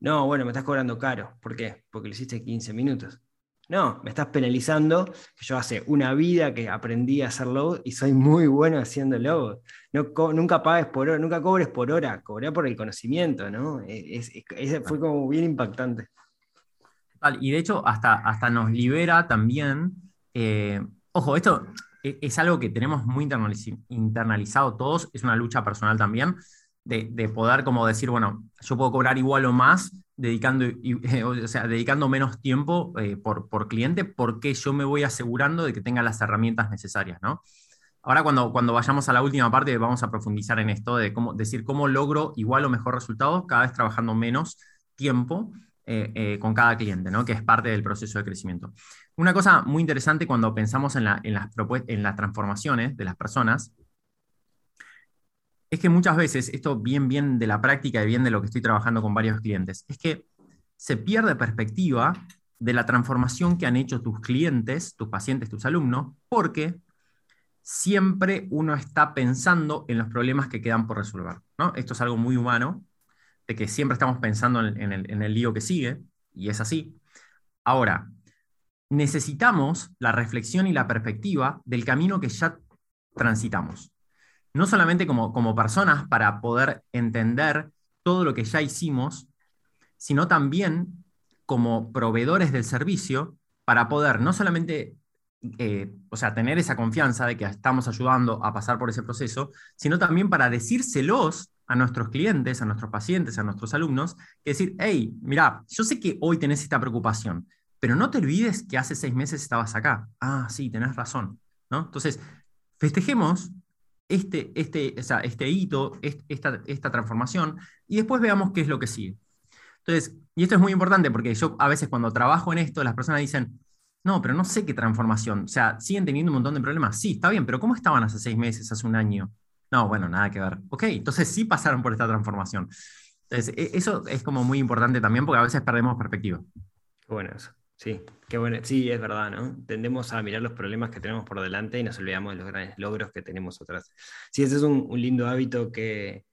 Speaker 1: No, bueno, me estás cobrando caro. ¿Por qué? Porque lo hiciste 15 minutos. No, me estás penalizando, que yo hace una vida que aprendí a hacer logos y soy muy bueno haciendo logos. No, nunca pagues por hora, nunca cobres por hora, cobré por el conocimiento, ¿no? E, ese fue como bien impactante.
Speaker 2: Y de hecho, hasta, hasta nos libera también. Eh, ojo, esto e, es algo que tenemos muy internalizado todos, es una lucha personal también, de, de poder como decir, bueno, yo puedo cobrar igual o más dedicando, o sea, dedicando menos tiempo eh, por, por, cliente porque yo me voy asegurando de que tenga las herramientas necesarias, ¿no? Ahora cuando, cuando vayamos a la última parte vamos a profundizar en esto de cómo decir cómo logro igual o mejor resultados cada vez trabajando menos tiempo eh, eh, con cada cliente, ¿no? que es parte del proceso de crecimiento. Una cosa muy interesante cuando pensamos en, la, en, las, en las transformaciones de las personas es que muchas veces, esto bien, bien de la práctica y bien de lo que estoy trabajando con varios clientes, es que se pierde perspectiva de la transformación que han hecho tus clientes, tus pacientes, tus alumnos, porque siempre uno está pensando en los problemas que quedan por resolver. Esto es algo muy humano, de que siempre estamos pensando en, el, en el lío que sigue, y es así. Ahora, necesitamos la reflexión y la perspectiva del camino que ya transitamos no solamente como, como personas para poder entender todo lo que ya hicimos, sino también como proveedores del servicio para poder no solamente eh, o sea, tener esa confianza de que estamos ayudando a pasar por ese proceso, sino también para decírselos a nuestros clientes, a nuestros pacientes, a nuestros alumnos, que decir, hey, mira, yo sé que hoy tenés esta preocupación, pero no te olvides que hace seis meses estabas acá. Ah, sí, tenés razón. ¿no? Entonces, festejemos este, este, este hito, esta, esta transformación, y después veamos qué es lo que sigue. Entonces, y esto es muy importante porque yo a veces cuando trabajo en esto, las personas dicen, no, pero no sé qué transformación. O sea, siguen teniendo un montón de problemas. Sí, está bien, pero ¿cómo estaban hace seis meses, hace un año? No, bueno, nada que ver. Ok, entonces sí pasaron por esta transformación. Entonces, e, eso es como muy importante también porque a veces perdemos perspectiva.
Speaker 1: Bueno eso. Sí, qué bueno. Sí, es verdad, ¿no? Tendemos a mirar los problemas que tenemos por delante y nos olvidamos de los grandes logros que tenemos atrás. Sí, ese es un, lindo hábito que,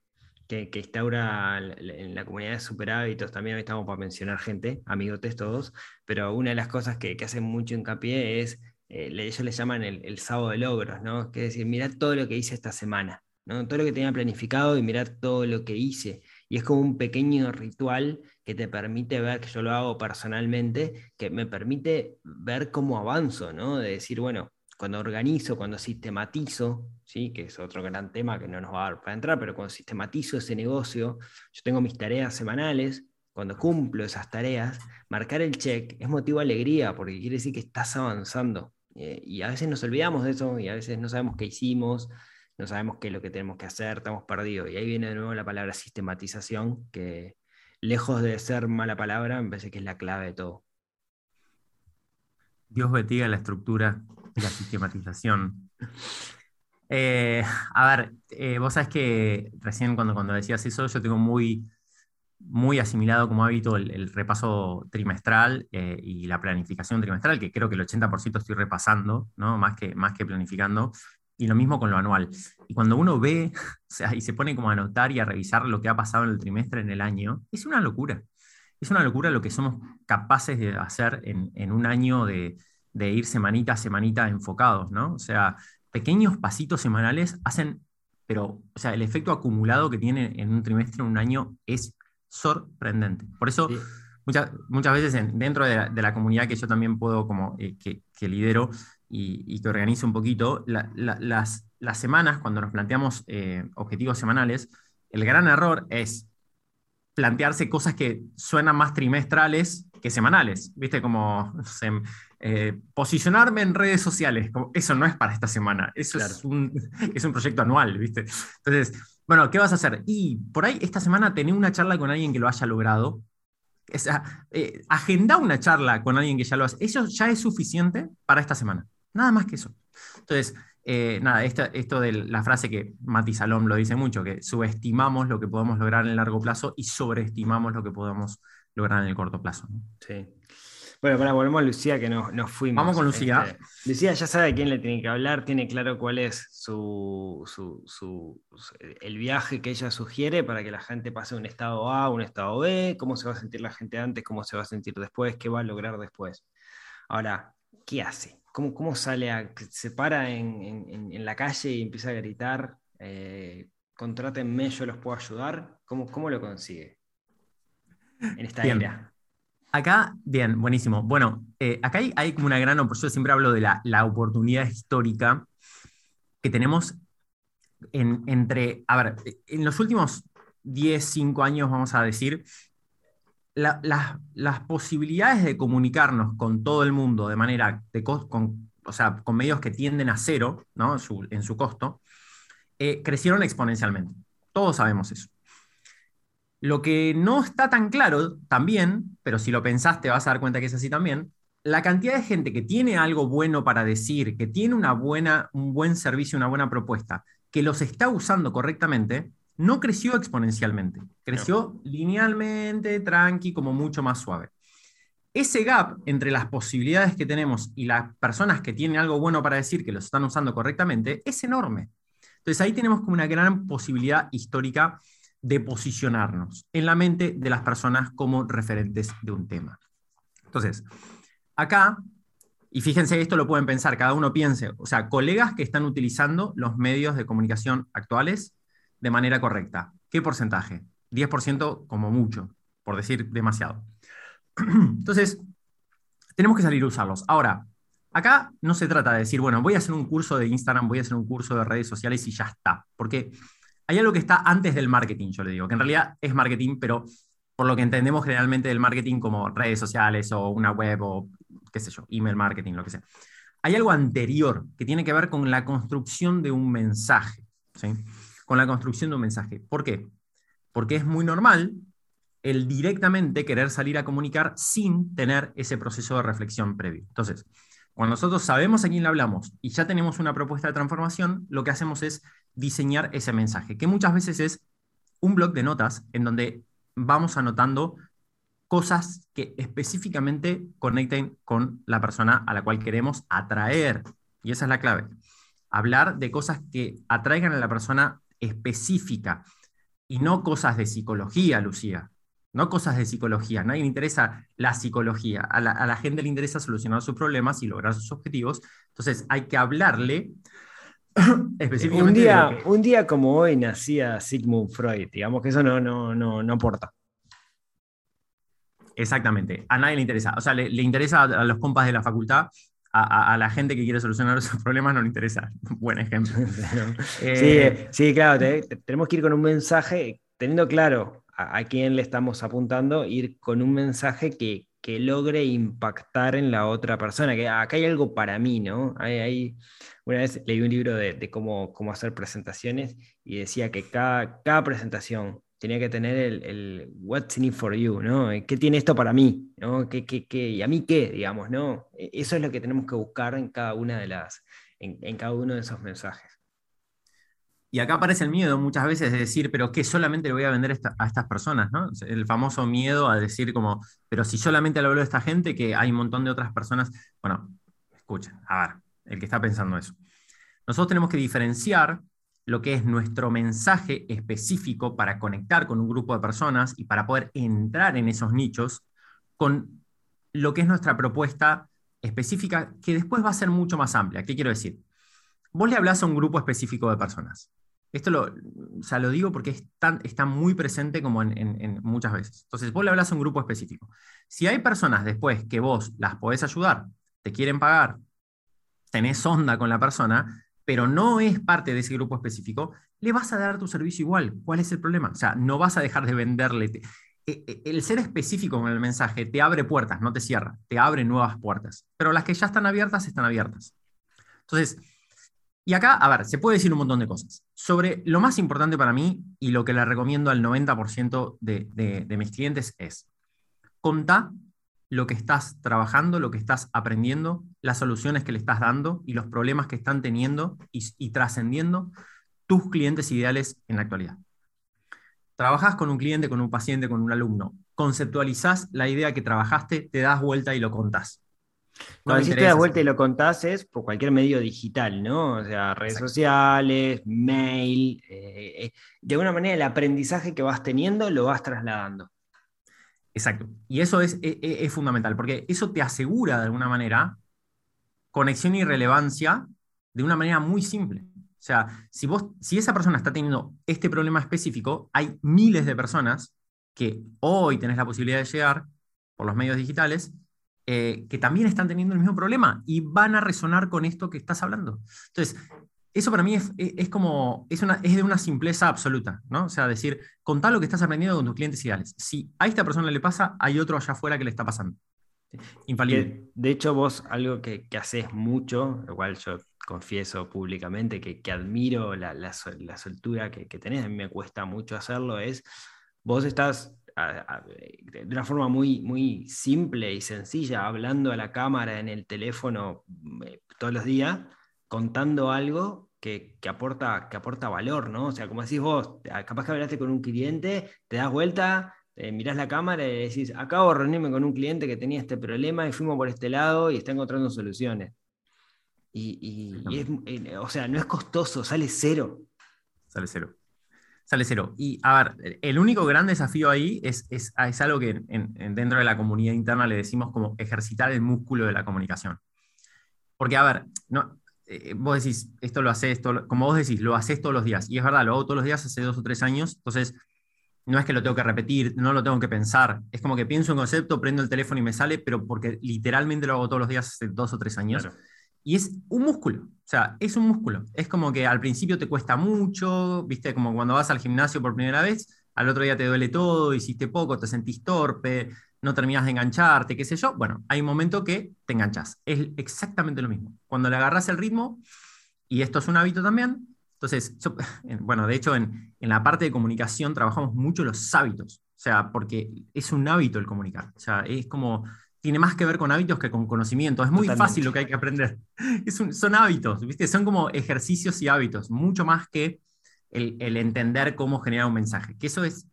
Speaker 1: que, instaura en la comunidad de superhábitos. También estamos para mencionar gente, amigotes todos, pero una de las cosas que, que hacen mucho hincapié es, eh, ellos le llaman el, sábado de logros, ¿no? Que es decir, mirad todo lo que hice esta semana, ¿no? Todo lo que tenía planificado y mirad todo lo que hice. Y es como un pequeño ritual que te permite ver, que yo lo hago personalmente, que me permite ver cómo avanzo, ¿no? De decir, bueno, cuando organizo, cuando sistematizo, ¿sí? que es otro gran tema que no nos va a dar para entrar, pero cuando sistematizo ese negocio, yo tengo mis tareas semanales, cuando cumplo esas tareas, marcar el check es motivo de alegría, porque quiere decir que estás avanzando. Eh, y a veces nos olvidamos de eso y a veces no sabemos qué hicimos, no sabemos qué es lo que tenemos que hacer, estamos perdidos. Y ahí viene de nuevo la palabra sistematización, que lejos de ser mala palabra, me parece que es la clave de todo.
Speaker 2: Dios bendiga la estructura y la sistematización. Eh, a ver, eh, vos sabés que recién cuando, cuando decías eso, yo tengo muy, muy asimilado como hábito el, repaso trimestral eh, y la planificación trimestral, que creo que el 80% estoy repasando, ¿no? más, que, más que planificando y lo mismo con lo anual. Y cuando uno ve, o sea, y se pone como a anotar y a revisar lo que ha pasado en el trimestre, en el año, es una locura. Es una locura lo que somos capaces de hacer en, un año de, ir semanita a semanita enfocados, ¿no? O sea, pequeños pasitos semanales hacen, pero, o sea, el efecto acumulado que tiene en un trimestre, en un año, es sorprendente. Por eso, muchas, muchas veces dentro de la, comunidad que yo también puedo, como eh, que, que lidero, y, que organice un poquito, las, las, semanas, cuando nos planteamos eh, objetivos semanales, el gran error es plantearse cosas que suenan más trimestrales que semanales, ¿viste? Como eh, posicionarme en redes sociales, como, eso no es para esta semana, eso es, un, es un proyecto anual, ¿viste? Entonces, bueno, ¿qué vas a hacer? Y por ahí esta semana tener una charla con alguien que lo haya logrado, eh, agenda una charla con alguien que ya lo hace, eso ya es suficiente para esta semana. Nada más que eso. Entonces, eh, nada, esto, de la frase que Mati Salom lo dice mucho, que subestimamos lo que podemos lograr en el largo plazo y sobreestimamos lo que podemos lograr en el corto plazo.
Speaker 1: Sí. Bueno, para volvemos a Lucía, que nos, nos fuimos.
Speaker 2: Vamos con Lucía.
Speaker 1: Este, Lucía ya sabe a quién le tiene que hablar, tiene claro cuál es su, el viaje que ella sugiere para que la gente pase de un estado A a un estado B, cómo se va a sentir la gente antes, cómo se va a sentir después, qué va a lograr después. Ahora, ¿qué hace? ¿Cómo, sale a, se para en, la calle y empieza a gritar, eh, contrátenme, yo los puedo ayudar? ¿Cómo, cómo lo consigue en esta era?
Speaker 2: Acá, bien, buenísimo. Bueno, eh, acá hay, como una gran oportunidad, yo siempre hablo de la, oportunidad histórica que tenemos entre, a ver, en los últimos 10, 5 años, vamos a decir, las posibilidades de comunicarnos con todo el mundo de manera, de, con, o sea, con medios que tienden a cero ¿no? en su costo, eh, crecieron exponencialmente. Todos sabemos eso. Lo que no está tan claro también, pero si lo pensaste vas a dar cuenta que es así también, la cantidad de gente que tiene algo bueno para decir, que tiene una buena, un buen servicio, una buena propuesta, que los está usando correctamente, no creció exponencialmente, creció linealmente, tranqui, como mucho más suave. Ese gap entre las posibilidades que tenemos y las personas que tienen algo bueno para decir que los están usando correctamente es enorme. Entonces ahí tenemos como una gran posibilidad histórica de posicionarnos en la mente de las personas como referentes de un tema. Entonces, acá, y fíjense, esto lo pueden pensar, cada uno piense, o sea, colegas que están utilizando los medios de comunicación actuales de manera correcta. ¿Qué porcentaje? 10% como mucho, por decir demasiado. Entonces, tenemos que salir a usarlos. Ahora, acá no se trata de decir, bueno, voy a hacer un curso de Instagram, voy a hacer un curso de redes sociales y ya está. Porque hay algo que está antes del marketing, yo le digo, que en realidad es marketing, pero por lo que entendemos generalmente del marketing como redes sociales o una web o qué sé yo, email marketing, lo que sea. Hay algo anterior que tiene que ver con la construcción de un mensaje. ¿sí? Con la construcción de un mensaje. ¿Por qué? Porque es muy normal el directamente querer salir a comunicar sin tener ese proceso de reflexión previo. Entonces, cuando nosotros sabemos a quién le hablamos y ya tenemos una propuesta de transformación, lo que hacemos es diseñar ese mensaje, que muchas veces es un blog de notas en donde vamos anotando cosas que específicamente conecten con la persona a la cual queremos atraer. Y esa es la clave. Hablar de cosas que atraigan a la persona específica y no cosas de psicología, Lucía no cosas de psicología. A nadie le interesa la psicología. A la, gente le interesa solucionar sus problemas y lograr sus objetivos. Entonces hay que hablarle específicamente.
Speaker 1: Un día, un día como hoy nacía Sigmund Freud. Digamos que eso no, no, no, no aporta.
Speaker 2: Exactamente. A nadie le interesa. O sea, le, interesa a los compas de la facultad. A, la gente que quiere solucionar sus problemas no le interesa. Buen ejemplo.
Speaker 1: Eh, sí, claro. tenemos que ir con un mensaje teniendo claro a, quién le estamos apuntando, ir con un mensaje que, logre impactar en la otra persona, que acá hay algo para mí, ¿no? Hay, una vez leí un libro de, cómo, cómo, hacer presentaciones y decía que cada, cada presentación tenía que tener el, what's in it for you, ¿no? ¿Qué tiene esto para mí? ¿no? ¿Qué, qué, qué, y a mí qué, digamos, ¿no? E, eso es lo que tenemos que buscar en cada una de las, en cada uno de esos mensajes.
Speaker 2: Y acá aparece el miedo muchas veces de decir, pero ¿qué solamente le voy a vender a estas personas? ¿no? El famoso miedo a decir como, pero si solamente le hablo a esta gente, que hay un montón de otras personas. Bueno, escuchen, a ver, el que está pensando eso. Nosotros tenemos que diferenciar lo que es nuestro mensaje específico para conectar con un grupo de personas y para poder entrar en esos nichos con lo que es nuestra propuesta específica, que después va a ser mucho más amplia. ¿Qué quiero decir? Vos le hablas a un grupo específico de personas. Esto lo, o lo digo porque está muy presente como en, muchas veces. Entonces, vos le hablas a un grupo específico. Si hay personas después que vos las podés ayudar, te quieren pagar, tenés onda con la persona, pero no es parte de ese grupo específico, le vas a dar tu servicio igual. ¿Cuál es el problema? O sea, no vas a dejar de venderle. E, e, el ser específico con el mensaje te abre puertas, no te cierra, te abre nuevas puertas. Pero las que ya están abiertas, están abiertas. Entonces, y acá, a ver, se puede decir un montón de cosas. Sobre lo más importante para mí y lo que le recomiendo al 90% de, de, mis clientes es, contá lo que estás trabajando, lo que estás aprendiendo, las soluciones que le estás dando y los problemas que están teniendo y, y trascendiendo tus clientes ideales en la actualidad. Trabajas con un cliente, con un paciente, con un alumno, conceptualizás la idea que trabajaste, te das vuelta y lo contás.
Speaker 1: Cuando no te das vuelta y lo contás es por cualquier medio digital, ¿no? O sea, redes sociales, mail. Eh, eh, de alguna manera el aprendizaje que vas teniendo lo vas trasladando.
Speaker 2: Exacto. Y eso es, e, e, es, fundamental, porque eso te asegura de alguna manera conexión y relevancia de una manera muy simple. O sea, si, vos, si esa persona está teniendo este problema específico, hay miles de personas que hoy tenés la posibilidad de llegar por los medios digitales eh, que también están teniendo el mismo problema y van a resonar con esto que estás hablando. Entonces, eso para mí es, es, como, es, una, es de una simpleza absoluta, ¿no? O sea, decir, contá lo que estás aprendiendo con tus clientes ideales. Si a esta persona le pasa, hay otro allá afuera que le está pasando.
Speaker 1: Infalible. de hecho, vos algo que, que haces mucho, lo cual yo confieso públicamente que, que admiro la, la, la soltura que, que tenés, a mí me cuesta mucho hacerlo, es vos estás de una forma muy, muy simple y sencilla, hablando a la cámara en el teléfono eh, todos los días, contando algo que, aporta, que aporta valor, ¿no? O sea, como decís vos, capaz que hablaste con un cliente, te das vuelta, eh, mirás la cámara y decís, acabo de reunirme con un cliente que tenía este problema y fuimos por este lado y está encontrando soluciones. Y, eh, o sea, no es costoso, sale cero.
Speaker 2: Sale cero sale cero. Y a ver, el único gran desafío ahí es, es, es algo que dentro de la comunidad interna le decimos como ejercitar el músculo de la comunicación. Porque, a ver, no, eh, vos decís, esto lo haces, esto, como vos decís, lo haces todos los días. Y es verdad, lo hago todos los días hace dos o tres años. Entonces, no es que lo tengo que repetir, no lo tengo que pensar. Es como que pienso un concepto, prendo el teléfono y me sale, pero porque literalmente lo hago todos los días hace dos o tres años. Y es un músculo, o sea, es un músculo. Es como que al principio te cuesta mucho, viste, como cuando vas al gimnasio por primera vez, al otro día te duele todo, hiciste poco, te sentís torpe, no terminas de engancharte, qué sé yo. Bueno, hay un momento que te enganchas. Es exactamente lo mismo. Cuando le agarras el ritmo, y esto es un hábito también, Entonces, bueno, de hecho, en, en, la parte de comunicación trabajamos mucho los hábitos, o sea, porque es un hábito el comunicar, o sea, es como, tiene más que ver con hábitos que con conocimiento, es muy fácil lo que hay que aprender, es son hábitos, ¿viste? Son como ejercicios y hábitos, mucho más que el, el entender cómo generar un mensaje, que eso es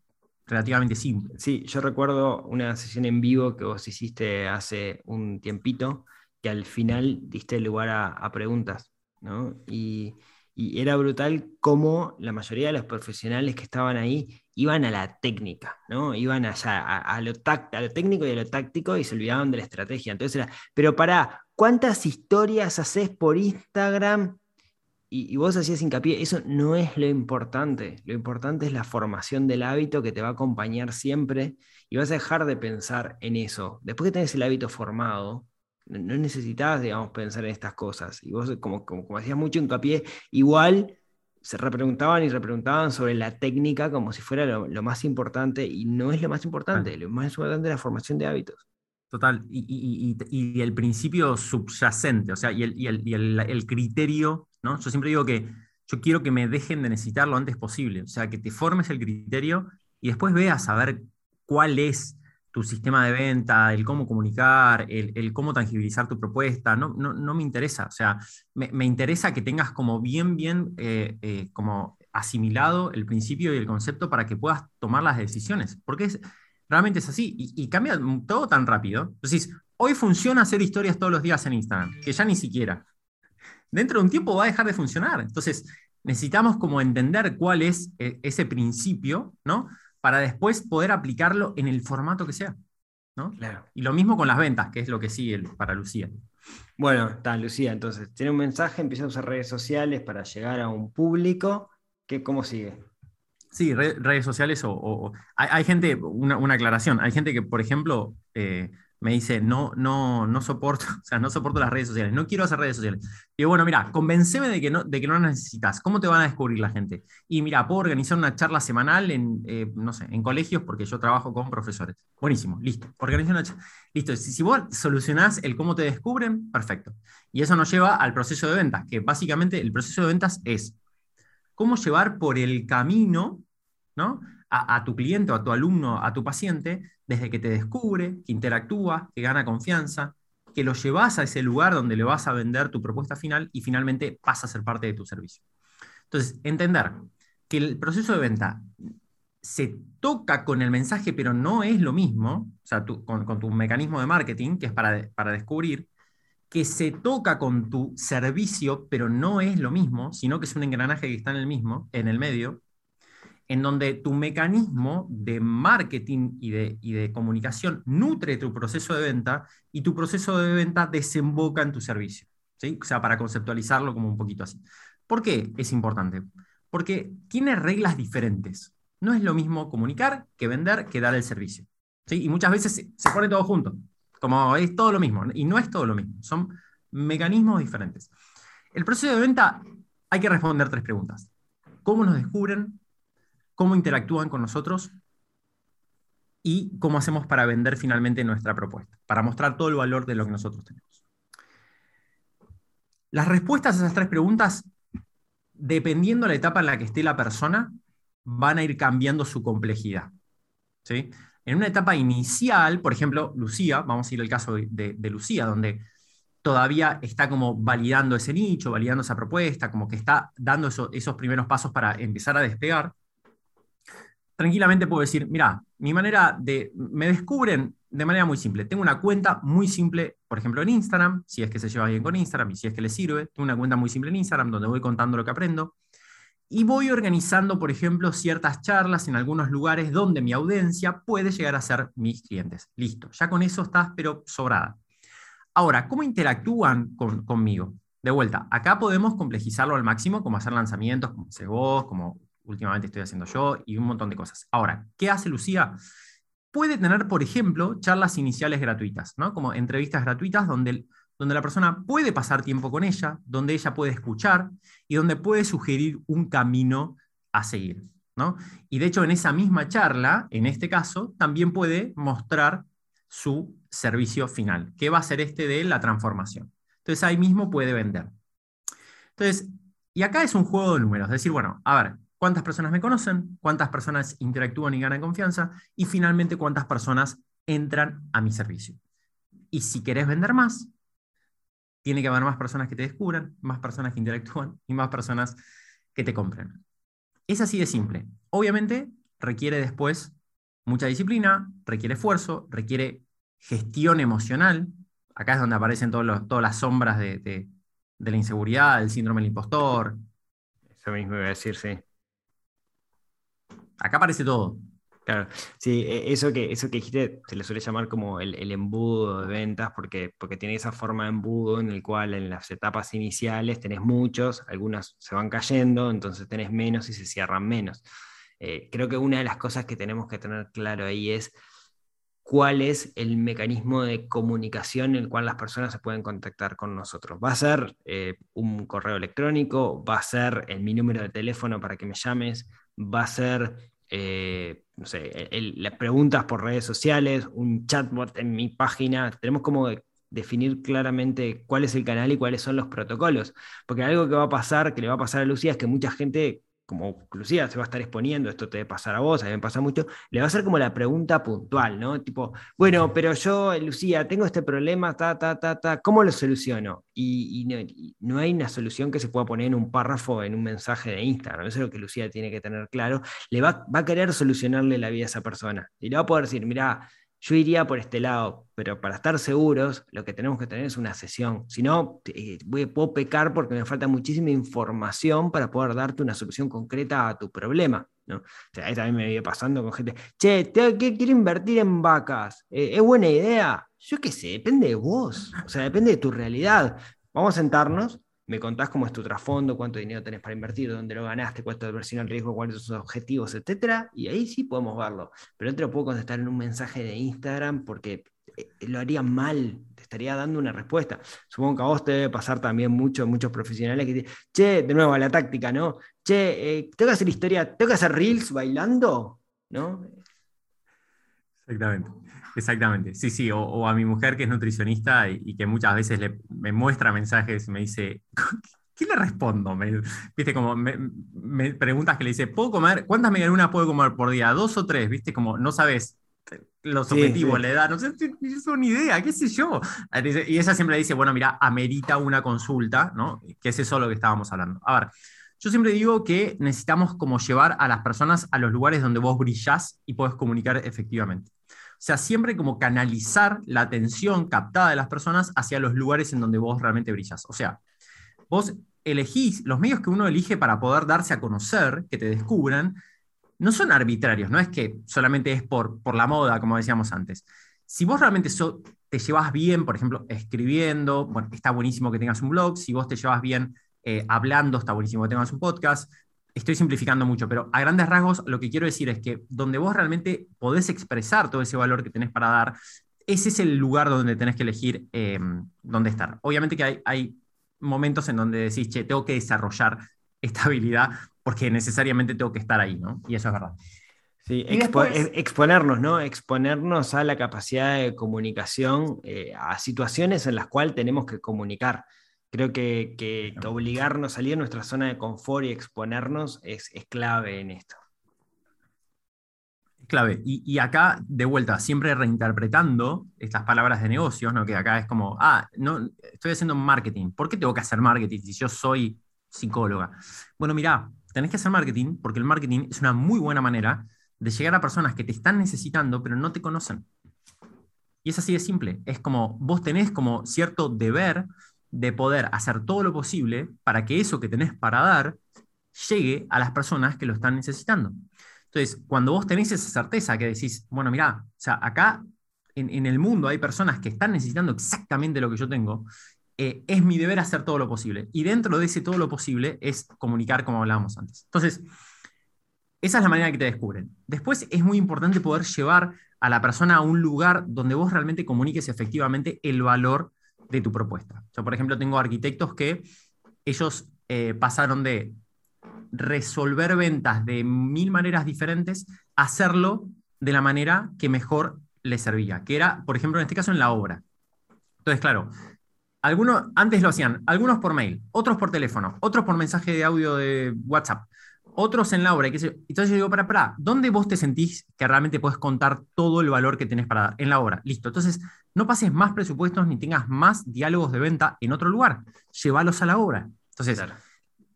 Speaker 2: relativamente simple.
Speaker 1: Sí, yo recuerdo una sesión en vivo que vos hiciste hace un tiempito, que al final diste lugar a, a preguntas, ¿no? Y era brutal cómo la mayoría de los profesionales que estaban ahí iban a la técnica, ¿no? Iban allá, a, lo, a lo técnico y a lo táctico y se olvidaban de la estrategia. Entonces era, pero para, ¿cuántas historias haces por Instagram? Y, y, vos hacías hincapié, eso no es lo importante. Lo importante es la formación del hábito que te va a acompañar siempre y vas a dejar de pensar en eso. Después que tenés el hábito formado, no necesitabas, digamos, pensar en estas cosas. Y vos, como, como, hacías mucho hincapié, igual se repreguntaban y repreguntaban sobre la técnica como si fuera lo, más importante, y no es lo más importante, lo más importante es la formación de hábitos.
Speaker 2: Total, y, y, el principio subyacente, o sea, y, el, el, el, criterio, ¿no? Yo siempre digo que yo quiero que me dejen de necesitar lo antes posible, o sea, que te formes el criterio y después veas a ver cuál es tu sistema de venta, el cómo comunicar, el, cómo tangibilizar tu propuesta, no, no, me interesa. O sea, me, interesa que tengas como bien, bien eh, eh, como asimilado el principio y el concepto para que puedas tomar las decisiones. Porque es, realmente es así y, cambia todo tan rápido. Entonces, hoy funciona hacer historias todos los días en Instagram, que ya ni siquiera. Dentro de un tiempo va a dejar de funcionar. Entonces, necesitamos como entender cuál es eh, ese principio, ¿no? para después poder aplicarlo en el formato que sea. ¿no? Claro. Y lo mismo con las ventas, que es lo que sigue para Lucía.
Speaker 1: Bueno, está Lucía, entonces, tiene un mensaje, empieza a usar redes sociales para llegar a un público. ¿Qué, ¿Cómo sigue?
Speaker 2: Sí, redes sociales o... hay, gente, una, aclaración, hay gente que, por ejemplo, eh, me dice, no, no, no soporto, o sea, no soporto las redes sociales, no quiero hacer redes sociales. Y bueno, mira, convenceme de que, no, de que no las necesitas. ¿Cómo te van a descubrir la gente? Y mira, puedo organizar una charla semanal en, eh, no sé, en colegios porque yo trabajo con profesores. Buenísimo, listo. Organiza una charla. Listo, si, si vos solucionás el cómo te descubren, perfecto. Y eso nos lleva al proceso de ventas, que básicamente el proceso de ventas es cómo llevar por el camino, ¿no? A, tu cliente a tu alumno, a tu paciente, desde que te descubre, que interactúa, que gana confianza, que lo llevas a ese lugar donde le vas a vender tu propuesta final y finalmente pasa a ser parte de tu servicio. Entonces, entender que el proceso de venta se toca con el mensaje, pero no es lo mismo, o sea, con, tu mecanismo de marketing, que es para descubrir, que se toca con tu servicio, pero no es lo mismo, sino que es un engranaje que está en el mismo, en el medio, en donde tu mecanismo de marketing y de, de, comunicación nutre tu proceso de venta y tu proceso de venta desemboca en tu servicio. ¿sí? O sea, para conceptualizarlo como un poquito así. ¿Por qué es importante? Porque tiene reglas diferentes. No es lo mismo comunicar que vender que dar el servicio. ¿sí? Y muchas veces se, pone todo junto, como es todo lo mismo. Y no es todo lo mismo, son mecanismos diferentes. El proceso de venta hay que responder tres preguntas. ¿Cómo nos descubren? Cómo interactúan con nosotros y cómo hacemos para vender finalmente nuestra propuesta, para mostrar todo el valor de lo que nosotros tenemos. Las respuestas a esas tres preguntas, dependiendo de la etapa en la que esté la persona, van a ir cambiando su complejidad. ¿sí? En una etapa inicial, por ejemplo, Lucía, vamos a ir al caso de, Lucía, donde todavía está como validando ese nicho, validando esa propuesta, como que está dando esos primeros pasos para empezar a despegar tranquilamente puedo decir, mira, mi manera de, me descubren de manera muy simple. Tengo una cuenta muy simple, por ejemplo, en Instagram, si es que se lleva bien con Instagram y si es que le sirve. Tengo una cuenta muy simple en Instagram donde voy contando lo que aprendo. Y voy organizando, por ejemplo, ciertas charlas en algunos lugares donde mi audiencia puede llegar a ser mis clientes. Listo, ya con eso estás, pero sobrada. Ahora, ¿cómo interactúan conmigo? De vuelta, acá podemos complejizarlo al máximo, como hacer lanzamientos, como hace vos, como últimamente estoy haciendo yo y un montón de cosas. Ahora, ¿qué hace Lucía? Puede tener, por ejemplo, charlas iniciales gratuitas, ¿no? Como entrevistas gratuitas donde, donde la persona puede pasar tiempo con ella, donde ella puede escuchar y donde puede sugerir un camino a seguir, ¿no? Y de hecho, en esa misma charla, en este caso, también puede mostrar su servicio final, que va a ser este de la transformación. Entonces ahí mismo puede vender. Entonces, Y acá es un juego de números, es decir, bueno, a ver, ¿cuántas personas me conocen? ¿Cuántas personas interactúan y ganan confianza? Y finalmente, ¿cuántas personas entran a mi servicio? Y si querés vender más, tiene que haber más personas que te descubran, más personas que interactúan y más personas que te compren. Es así de simple. Obviamente requiere después mucha disciplina, requiere esfuerzo, requiere gestión emocional. Acá es donde aparecen todas las sombras de, la inseguridad, del síndrome del impostor.
Speaker 1: Eso mismo iba a decir, sí.
Speaker 2: Acá aparece todo.
Speaker 1: Claro, sí, e, eso que, eso que dijiste se le suele llamar como el, embudo de ventas, porque, porque tiene esa forma de embudo en el cual en las etapas iniciales tenés muchos, algunas se van cayendo, entonces tenés menos y se cierran menos. Eh, creo que una de las cosas que tenemos que tener claro ahí es cuál es el mecanismo de comunicación en el cual las personas se pueden contactar con nosotros. ¿Va a ser eh, un correo electrónico? ¿Va a ser en mi número de teléfono para que me llames? ¿Va a ser eh, no sé, las preguntas por redes sociales, un chatbot en mi página. Tenemos como definir claramente cuál es el canal y cuáles son los protocolos. Porque algo que va a pasar, que le va a pasar a Lucía, es que mucha gente como Lucía se va a estar exponiendo, esto te debe pasar a vos, a mí me pasa mucho, le va a hacer como la pregunta puntual, ¿no? Tipo, bueno, pero yo, Lucía, tengo este problema, ta, ta, ta, ta, ¿cómo lo soluciono? Y, no, hay una solución que se pueda poner en un párrafo, en un mensaje de Instagram, eso es lo que Lucía tiene que tener claro, le va, va a querer solucionarle la vida a esa persona, y le va a poder decir, mira, yo iría por este lado, pero para estar seguros, lo que tenemos que tener es una sesión. Si no, eh, puedo pecar porque me falta muchísima información para poder darte una solución concreta a tu problema. ¿no? O sea, ahí también me viene pasando con gente, che, te, quiero invertir en vacas. Eh, ¿Es buena idea? Yo qué sé, depende de vos. O sea, depende de tu realidad. Vamos a sentarnos, me contás cómo es tu trasfondo, cuánto dinero tenés para invertir, dónde lo ganaste, cuánto es versión al riesgo, cuáles son sus objetivos, etcétera, y ahí sí podemos verlo. Pero no te lo puedo contestar en un mensaje de Instagram porque eh, lo haría mal, te estaría dando una respuesta. Supongo que a vos te debe pasar también mucho, muchos profesionales que dicen, che, de nuevo, la táctica, ¿no? Che, eh, tengo que hacer historia, tengo que hacer reels bailando, ¿no?
Speaker 2: Exactamente. Exactamente, sí, sí, o, a mi mujer que es nutricionista y, que muchas veces me muestra mensajes y me dice, ¿qué le respondo? Me, viste, como me, preguntas que le dice, ¿puedo comer? ¿Cuántas medialunas puedo comer por día? ¿Dos o tres? Viste, como no sabes los objetivos, la edad, no sé, no ni idea, qué sé yo. Y ella siempre dice, bueno, mira, amerita una consulta, ¿no? Que es eso lo que estábamos hablando. A ver, yo siempre digo que necesitamos como llevar a las personas a los lugares donde vos brillás y podés comunicar efectivamente. Sea, siempre como canalizar la atención captada de las personas hacia los lugares en donde vos realmente brillas. O sea, vos elegís, los medios que uno elige para poder darse a conocer, que te descubran, no son arbitrarios, no es que solamente es por, por la moda, como decíamos antes. Si vos realmente te llevas bien, por ejemplo, escribiendo, está buenísimo que tengas un blog, si vos te llevas bien eh, hablando, está buenísimo que tengas un podcast, estoy simplificando mucho, pero a grandes rasgos lo que quiero decir es que donde vos realmente podés expresar todo ese valor que tenés para dar, ese es el lugar donde tenés que elegir em, dónde estar. Obviamente que hay, hay, momentos en donde decís, che, tengo que desarrollar esta habilidad porque necesariamente tengo que estar ahí, ¿no? Y eso es verdad.
Speaker 1: Sí, exponernos, ¿no? Exponernos a la capacidad de comunicación, eh, a situaciones en las cuales tenemos que comunicar. Creo que, obligarnos a salir de nuestra zona de confort y exponernos es, clave en esto.
Speaker 2: Es clave. Y, acá, de vuelta, siempre reinterpretando estas palabras de negocios, ¿no? que acá es como, ah, no, estoy haciendo marketing. ¿Por qué tengo que hacer marketing si yo soy psicóloga? Bueno, mira, tenés que hacer marketing porque el marketing es una muy buena manera de llegar a personas que te están necesitando, pero no te conocen. Y es así de simple. Es como vos tenés como cierto deber de poder hacer todo lo posible para que eso que tenés para dar llegue a las personas que lo están necesitando. Entonces, cuando vos tenés esa certeza que decís, bueno, mira, o sea, acá en, el mundo hay personas que están necesitando exactamente lo que yo tengo, eh, es mi deber hacer todo lo posible. Y dentro de ese todo lo posible es comunicar como hablábamos antes. Entonces, esa es la manera que te descubren. Después es muy importante poder llevar a la persona a un lugar donde vos realmente comuniques efectivamente el valor de tu propuesta. Yo, por ejemplo, tengo arquitectos que ellos eh, pasaron de resolver ventas de mil maneras diferentes a hacerlo de la manera que mejor les servía, que era, por ejemplo, en este caso, en la obra. Entonces, claro, algunos antes lo hacían, algunos por mail, otros por teléfono, otros por mensaje de audio de WhatsApp, otros en la obra. Entonces yo digo, para, para, ¿dónde vos te sentís que realmente puedes contar todo el valor que tenés para dar? En la obra. Listo. Entonces, no pases más presupuestos ni tengas más diálogos de venta en otro lugar. Llévalos a la obra. Entonces,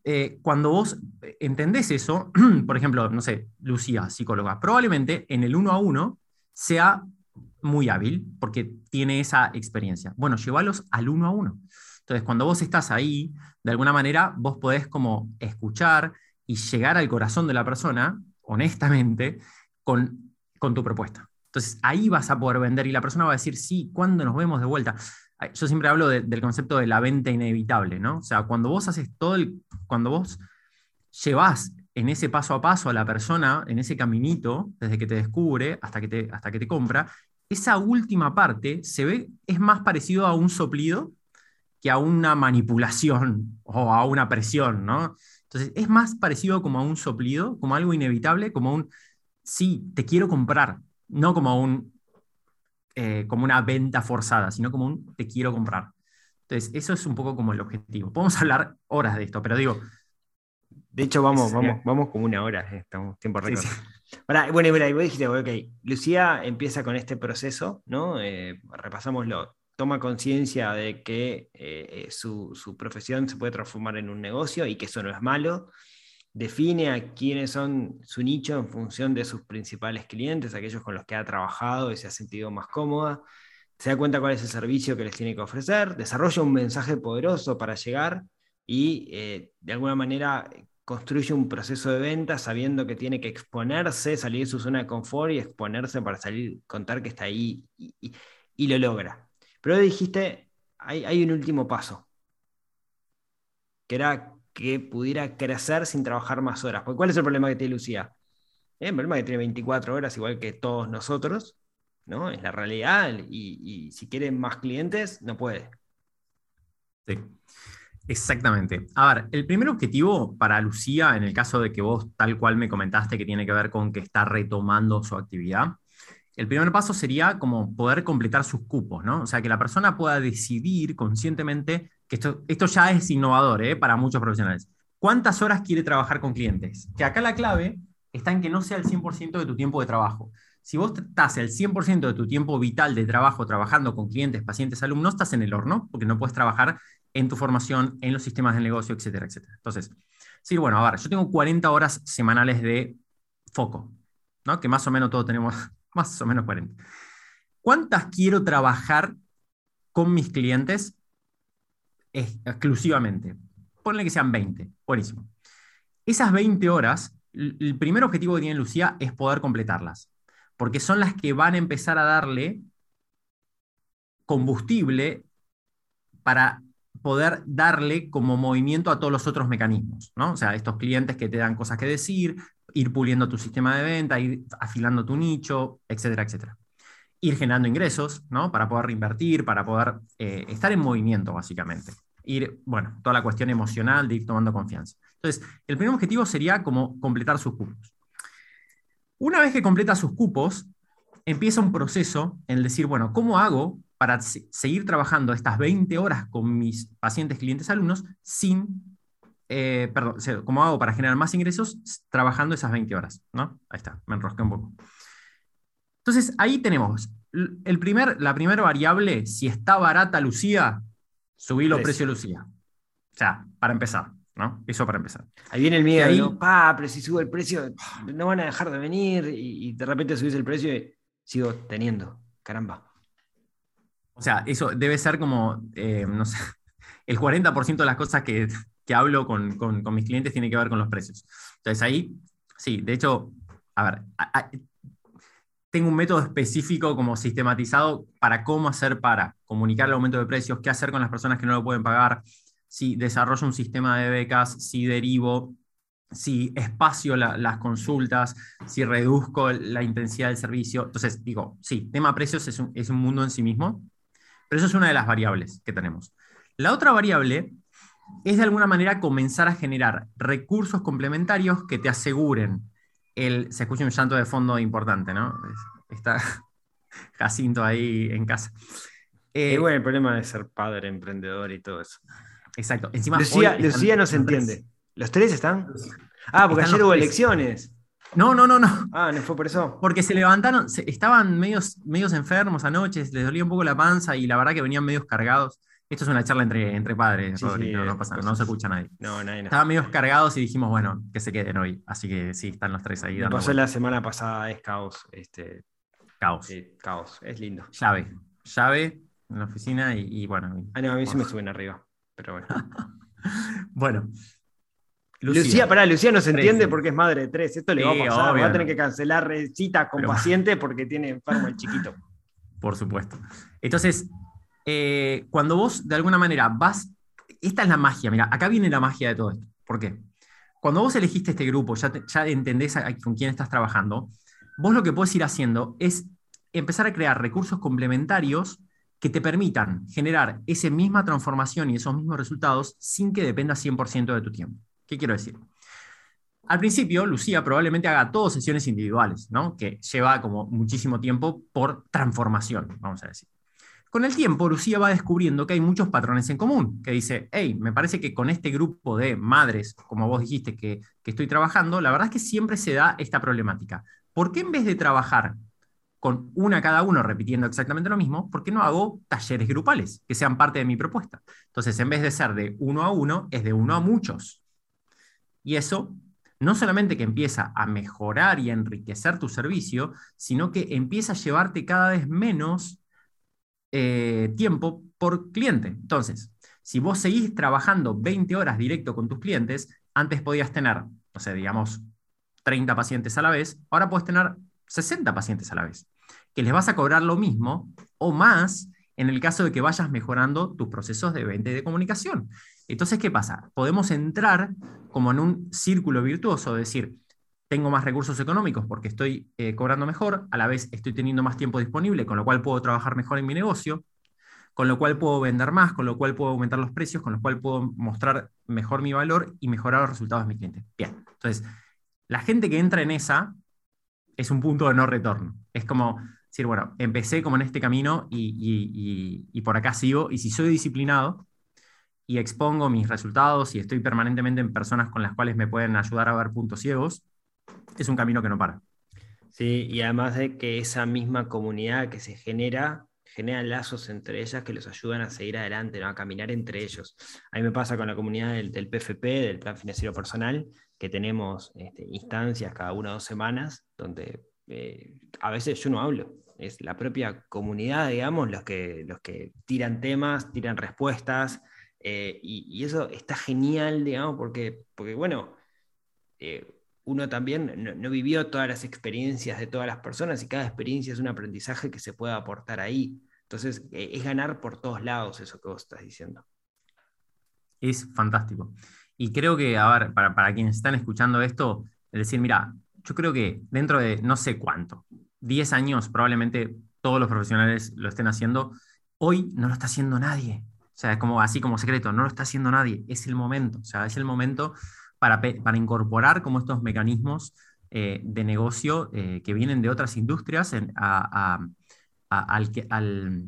Speaker 2: eh, cuando vos entendés eso, por ejemplo, no sé, Lucía, psicóloga, probablemente en el uno a uno sea muy hábil porque tiene esa experiencia. Bueno, llévalos al uno a uno. Entonces, cuando vos estás ahí, de alguna manera, vos podés como escuchar y llegar al corazón de la persona, honestamente, con, con tu propuesta. Entonces, ahí vas a poder vender y la persona va a decir, sí, ¿cuándo nos vemos de vuelta? Yo siempre hablo del concepto de la venta inevitable, ¿no? O sea, cuando vos haces todo el, cuando vos llevas en ese paso a paso a la persona, en ese caminito, desde que te descubre hasta que te, hasta que te compra, esa última parte se ve, es más parecido a un soplido que a una manipulación o a una presión, ¿no? Entonces, es más parecido como a un soplido, como algo inevitable, como un, sí, te quiero comprar, no como un, eh, como una venta forzada, sino como un, te quiero comprar. Entonces, eso es un poco como el objetivo. Podemos hablar horas de esto, pero digo...
Speaker 1: De hecho, vamos, vamos, vamos como una hora, eh, estamos tiempo récord. bueno, mira, y vos dijiste, ok, Lucía empieza con este proceso, ¿no? Eh, repasámoslo toma conciencia de que eh, su, profesión se puede transformar en un negocio y que eso no es malo, define a quiénes son su nicho en función de sus principales clientes, aquellos con los que ha trabajado y se ha sentido más cómoda, se da cuenta cuál es el servicio que les tiene que ofrecer, desarrolla un mensaje poderoso para llegar y eh, de alguna manera construye un proceso de venta sabiendo que tiene que exponerse, salir de su zona de confort y exponerse para salir, contar que está ahí y lo logra. Pero dijiste, hay, un último paso, que era que pudiera crecer sin trabajar más horas. ¿cuál es el problema que tiene Lucía? El problema que tiene 24 horas, igual que todos nosotros, ¿no? Es la realidad, y, y si quieren más clientes, no puede.
Speaker 2: Sí. Exactamente. A ver, el primer objetivo para Lucía, en el caso de que vos tal cual me comentaste que tiene que ver con que está retomando su actividad, el primer paso sería como poder completar sus cupos, ¿no? O sea, que la persona pueda decidir conscientemente, que esto, esto ya es innovador ¿eh? para muchos profesionales, cuántas horas quiere trabajar con clientes. Que acá la clave está en que no sea el 100% de tu tiempo de trabajo. Si vos estás el 100% de tu tiempo vital de trabajo trabajando con clientes, pacientes, alumnos, estás en el horno, porque no puedes trabajar en tu formación, en los sistemas de negocio, etcétera, etcétera. Entonces, sí, bueno, a ver, yo tengo 40 horas semanales de foco, ¿no? Que más o menos todos tenemos más o menos 40. ¿Cuántas quiero trabajar con mis clientes exclusivamente? Ponle que sean 20. Buenísimo. Esas 20 horas, el primer objetivo que tiene Lucía es poder completarlas, porque son las que van a empezar a darle combustible para poder darle como movimiento a todos los otros mecanismos, ¿no? O sea, estos clientes que te dan cosas que decir, ir puliendo tu sistema de venta, ir afilando tu nicho, etcétera, etcétera. Ir generando ingresos, ¿no? Para poder reinvertir, para poder eh, estar en movimiento, básicamente. Ir, bueno, toda la cuestión emocional de ir tomando confianza. Entonces, el primer objetivo sería como completar sus cupos. Una vez que completa sus cupos, empieza un proceso en decir, bueno, ¿cómo hago para seguir trabajando estas 20 horas con mis pacientes, clientes, alumnos sin eh, perdón, ¿cómo hago para generar más ingresos trabajando esas 20 horas? ¿no? Ahí está, me enrosqué un poco. Entonces, ahí tenemos el primer, la primera variable, si está barata Lucía, subí los precios Lucía. O sea, para empezar, ¿no? Eso para empezar.
Speaker 1: Ahí viene el miedo, ahí, Pa, pero si subo el precio, no van a dejar de venir y, de repente subís el precio y sigo teniendo. Caramba.
Speaker 2: O sea, eso debe ser como, eh, no sé, el 40% de las cosas que, que hablo con, mis clientes tiene que ver con los precios. Entonces ahí, sí, de hecho, a ver, tengo un método específico como sistematizado para cómo hacer para comunicar el aumento de precios, qué hacer con las personas que no lo pueden pagar, si desarrollo un sistema de becas, si derivo, si espacio las consultas, si reduzco la intensidad del servicio. Entonces, digo, sí, tema precios es un, es un mundo en sí mismo, pero eso es una de las variables que tenemos. La otra variable es de alguna manera comenzar a generar recursos complementarios que te aseguren el... Se escucha un llanto de fondo importante, ¿no? Está Jacinto ahí en casa. Eh,
Speaker 1: Es bueno el problema de ser padre, emprendedor y todo eso.
Speaker 2: Exacto. Encima,
Speaker 1: Lucía, Lucía no se
Speaker 2: tres.
Speaker 1: entiende. ¿Los tres están? Ah, porque
Speaker 2: Están
Speaker 1: ayer hubo elecciones.
Speaker 2: No, no, no, no.
Speaker 1: Ah, ¿no fue por eso?
Speaker 2: Porque se levantaron, se- estaban medios, medios enfermos anoche, les dolía un poco la panza y la verdad que venían medios cargados. Esto es una charla entre, entre padres,
Speaker 1: Sí,
Speaker 2: Rodri,
Speaker 1: sí,
Speaker 2: no, no
Speaker 1: eh,
Speaker 2: pasa, no se escucha nadie.
Speaker 1: No, nadie no.
Speaker 2: Estaban medios cargados y dijimos, bueno, que se queden hoy. Así que sí, están los tres ahí
Speaker 1: Me pasó la semana pasada, es caos. Este,
Speaker 2: caos.
Speaker 1: sí, caos, es lindo.
Speaker 2: Llave, llave en la oficina y, y bueno. y-
Speaker 1: Ah, no, a mí sí me suben arriba. Pero bueno.
Speaker 2: Bueno.
Speaker 1: Lucía, pará, Lucía no se entiende porque es madre de tres. Esto le va a pasar.
Speaker 2: obvio,
Speaker 1: va a tener que cancelar eh, cita con
Speaker 2: Pero-
Speaker 1: paciente porque tiene enfermo el chiquito.
Speaker 2: Por supuesto. Entonces, eh, cuando vos de alguna manera vas, esta es la magia, mira, acá viene la magia de todo esto. ¿Por qué? Cuando vos elegiste este grupo, ya, te- ya entendés con quién estás trabajando, vos lo que puedes ir haciendo es empezar a crear recursos complementarios que te permitan generar esa misma transformación y esos mismos resultados sin que dependa 100% de tu tiempo. ¿Qué quiero decir? Al principio, Lucía probablemente haga todas sesiones individuales, ¿no? que lleva como muchísimo tiempo por transformación, vamos a decir. Con el tiempo, Lucía va descubriendo que hay muchos patrones en común, que dice, hey, me parece que con este grupo de madres, como vos dijiste, que, estoy trabajando, la verdad es que siempre se da esta problemática. ¿Por qué en vez de trabajar con una cada uno repitiendo exactamente lo mismo, por qué no hago talleres grupales que sean parte de mi propuesta? Entonces, en vez de ser de uno a uno, es de uno a muchos. Y eso no solamente que empieza a mejorar y a enriquecer tu servicio, sino que empieza a llevarte cada vez menos eh, tiempo por cliente. Entonces, si vos seguís trabajando 20 horas directo con tus clientes, antes podías tener, no sé, digamos, 30 pacientes a la vez, ahora puedes tener 60 pacientes a la vez, que les vas a cobrar lo mismo o más en el caso de que vayas mejorando tus procesos de venta y de comunicación. Entonces, ¿qué pasa? Podemos entrar como en un círculo virtuoso, es decir, tengo más recursos económicos porque estoy eh, cobrando mejor, a la vez estoy teniendo más tiempo disponible, con lo cual puedo trabajar mejor en mi negocio, con lo cual puedo vender más, con lo cual puedo aumentar los precios, con lo cual puedo mostrar mejor mi valor y mejorar los resultados de mi cliente. Bien, entonces, la gente que entra en esa es un punto de no retorno. Es como decir, bueno, empecé como en este camino y, y- y- y por acá sigo, y si soy disciplinado y expongo mis resultados y estoy permanentemente en personas con las cuales me pueden ayudar a ver puntos ciegos, es un camino que no para.
Speaker 1: Sí, y además de que esa misma comunidad que se genera, genera lazos entre ellas que los ayudan a seguir adelante, ¿no? a caminar entre ellos. A mí me pasa con la comunidad del, PFP, del Plan Financiero Personal, que tenemos este, instancias cada una o dos semanas, donde eh, a veces yo no hablo, es la propia comunidad, digamos, los que, los que tiran temas, tiran respuestas, eh, y, y eso está genial, digamos, porque, porque bueno, eh, uno también no, vivió todas las experiencias de todas las personas y cada experiencia es un aprendizaje que se puede aportar ahí. Entonces, eh, es ganar por todos lados eso que vos estás diciendo.
Speaker 2: Es fantástico. Y creo que, a ver, para, para quienes están escuchando esto, es decir, mira, yo creo que dentro de no sé cuánto, 10 años probablemente todos los profesionales lo estén haciendo, hoy no lo está haciendo nadie. O sea, es como así como secreto, no lo está haciendo nadie, es el momento, o sea, es el momento para, incorporar como estos mecanismos eh, de negocio eh, que vienen de otras industrias en- a, a- a- al, que- al-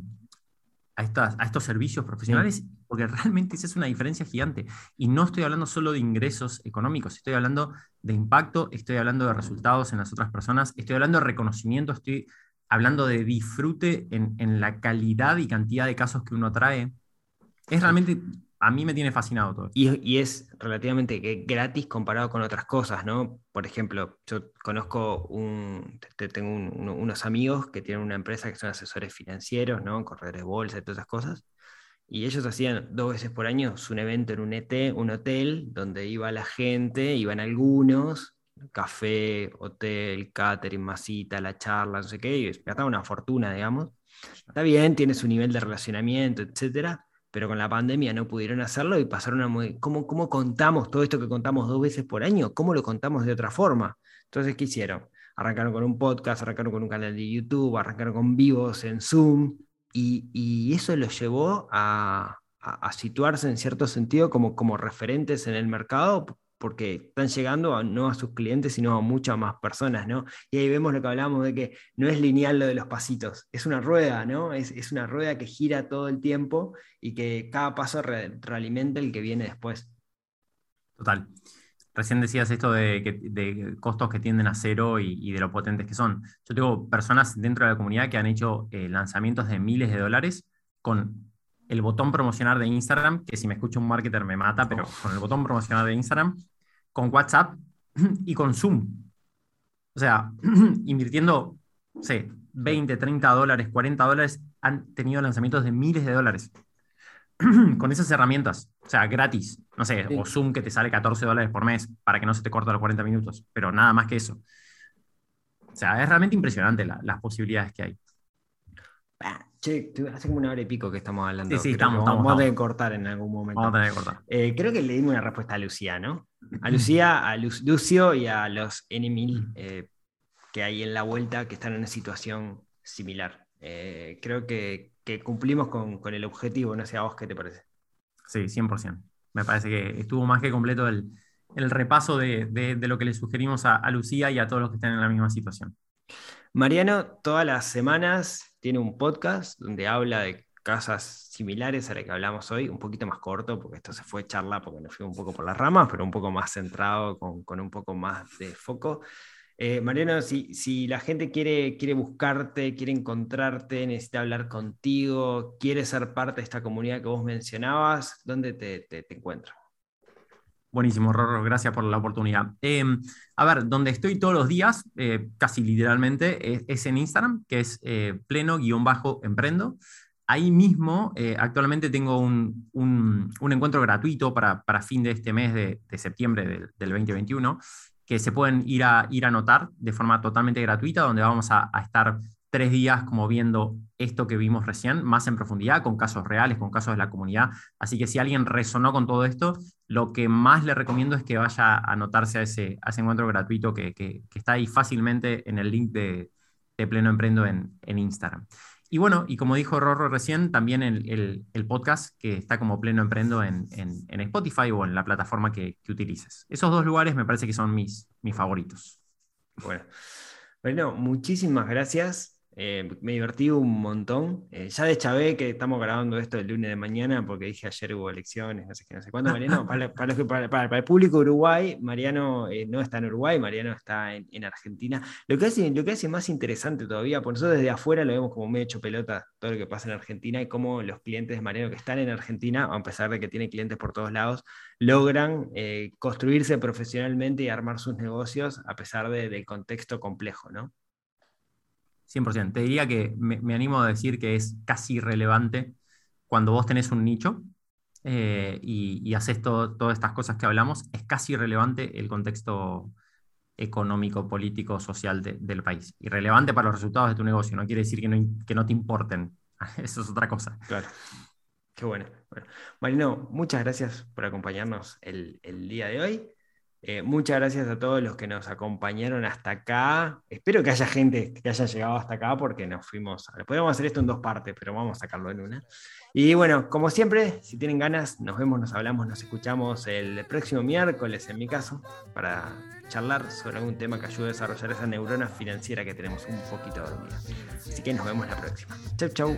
Speaker 2: a, estas- a estos servicios profesionales, porque realmente esa es una diferencia gigante. Y no estoy hablando solo de ingresos económicos, estoy hablando de impacto, estoy hablando de resultados en las otras personas, estoy hablando de reconocimiento, estoy hablando de disfrute en, en la calidad y cantidad de casos que uno trae. Es realmente, a mí me tiene fascinado todo.
Speaker 1: Y, y es relativamente gratis comparado con otras cosas, ¿no? Por ejemplo, yo conozco un, te- tengo un- uno- unos amigos que tienen una empresa que son asesores financieros, ¿no? Corredores de bolsa y todas esas cosas. Y ellos hacían dos veces por año un evento en un ET, un hotel, donde iba la gente, iban algunos, café, hotel, catering, masita, la charla, no sé qué, y gastaba una fortuna, digamos. Está bien, tiene su nivel de relacionamiento, etcétera, pero con la pandemia no pudieron hacerlo y pasaron a... mo- ¿Cómo, ¿Cómo contamos todo esto que contamos dos veces por año? ¿Cómo lo contamos de otra forma? Entonces, ¿qué hicieron? Arrancaron con un podcast, arrancaron con un canal de YouTube, arrancaron con vivos en Zoom, y, y eso los llevó a, a- a situarse en cierto sentido como, como referentes en el mercado porque están llegando no a sus clientes, sino a muchas más personas, ¿no? Y ahí vemos lo que hablamos de que no es lineal lo de los pasitos, es una rueda, ¿no? Es, una rueda que gira todo el tiempo y que cada paso realimenta el que viene después.
Speaker 2: Total. Recién decías esto de, costos que tienden a cero y, de lo potentes que son. Yo tengo personas dentro de la comunidad que han hecho eh, lanzamientos de miles de dólares con el botón promocionar de Instagram, que si me escucha un marketer me mata, pero con el botón promocionar de Instagram, con WhatsApp y con Zoom. O sea, invirtiendo, sé, 20, 30 dólares, 40 dólares, han tenido lanzamientos de miles de dólares. con esas herramientas, o sea, gratis, no sé, o Zoom que te sale 14 dólares por mes para que no se te corte los 40 minutos, pero nada más que eso. O sea, es realmente impresionante las posibilidades que hay.
Speaker 1: Che, hace como una hora y pico que estamos hablando.
Speaker 2: Sí, sí, estamos,
Speaker 1: vamos, a tener que cortar en algún momento.
Speaker 2: Vamos a tener que cortar.
Speaker 1: Eh, creo que le dimos una respuesta a Lucía, ¿no? A Lucía, a Lucio y a los enemigos eh, que hay en la vuelta que están en una situación similar. Eh, creo que, cumplimos con, el objetivo, no sé a vos qué te parece.
Speaker 2: Sí, 100%. Me parece que estuvo más que completo el, repaso de, lo que le sugerimos a, a Lucía y a todos los que están en la misma situación.
Speaker 1: Mariano, todas las semanas tiene un podcast donde habla de casas similares a la que hablamos hoy, un poquito más corto, porque esto se fue charla porque nos fue un poco por las ramas, pero un poco más centrado, con, un poco más de foco. Eh, Mariano, si, la gente quiere, quiere buscarte, quiere encontrarte, necesita hablar contigo, quiere ser parte de esta comunidad que vos mencionabas, ¿dónde te, te, encuentras?
Speaker 2: Buenísimo, Rorro, gracias por la oportunidad. Em, a ver, donde estoy todos los días, eh, casi literalmente, es, en Instagram, que es eh, pleno-emprendo. Ahí mismo, eh, actualmente tengo un, encuentro gratuito para, fin de este mes de, septiembre del, 2021, que se pueden ir a, ir a anotar de forma totalmente gratuita, donde vamos a estar tres días como viendo esto que vimos recién, más en profundidad, con casos reales, con casos de la comunidad. Así que si alguien resonó con todo esto, lo que más le recomiendo es que vaya a anotarse a ese, encuentro gratuito que, está ahí fácilmente en el link de, Pleno Emprendo en, Instagram. Y bueno, y como dijo Rorro recién, también el, podcast que está como Pleno Emprendo en, Spotify o en la plataforma que, utilices. Esos dos lugares me parece que son mis, mis favoritos.
Speaker 1: Bueno. Bueno, muchísimas gracias eh, me divertí un montón. Eh, ya de Chavé, que estamos grabando esto el lunes de mañana, porque dije ayer hubo elecciones, no sé qué, no sé cuándo. Mariano, para, para, el público Uruguay, Mariano eh, no está en Uruguay, Mariano está en, Argentina. Lo que, hace, lo que hace más interesante todavía, por nosotros desde afuera lo vemos como medio hecho pelota todo lo que pasa en Argentina y cómo los clientes de Mariano que están en Argentina, a pesar de que tiene clientes por todos lados, logran construirse profesionalmente y armar sus negocios a pesar del contexto complejo, ¿no?
Speaker 2: 100%. Te diría que me, animo a decir que es casi irrelevante cuando vos tenés un nicho eh, y, haces todas estas cosas que hablamos, es casi irrelevante el contexto económico, político, social del país. Irrelevante para los resultados de tu negocio, no quiere decir que no, que no te importen. Eso es otra cosa.
Speaker 1: Claro. Qué bueno. bueno. Marino, muchas gracias por acompañarnos el, el día de hoy. Eh, muchas gracias a todos los que nos acompañaron hasta acá. Espero que haya gente que haya llegado hasta acá porque nos fuimos. Podemos hacer esto en dos partes, pero vamos a sacarlo en una. Y bueno, como siempre, si tienen ganas, nos vemos, nos hablamos, nos escuchamos el próximo miércoles, en mi caso, para charlar sobre algún tema que ayude a desarrollar esa neurona financiera que tenemos un poquito dormida. Así que nos vemos la próxima. Chau, chau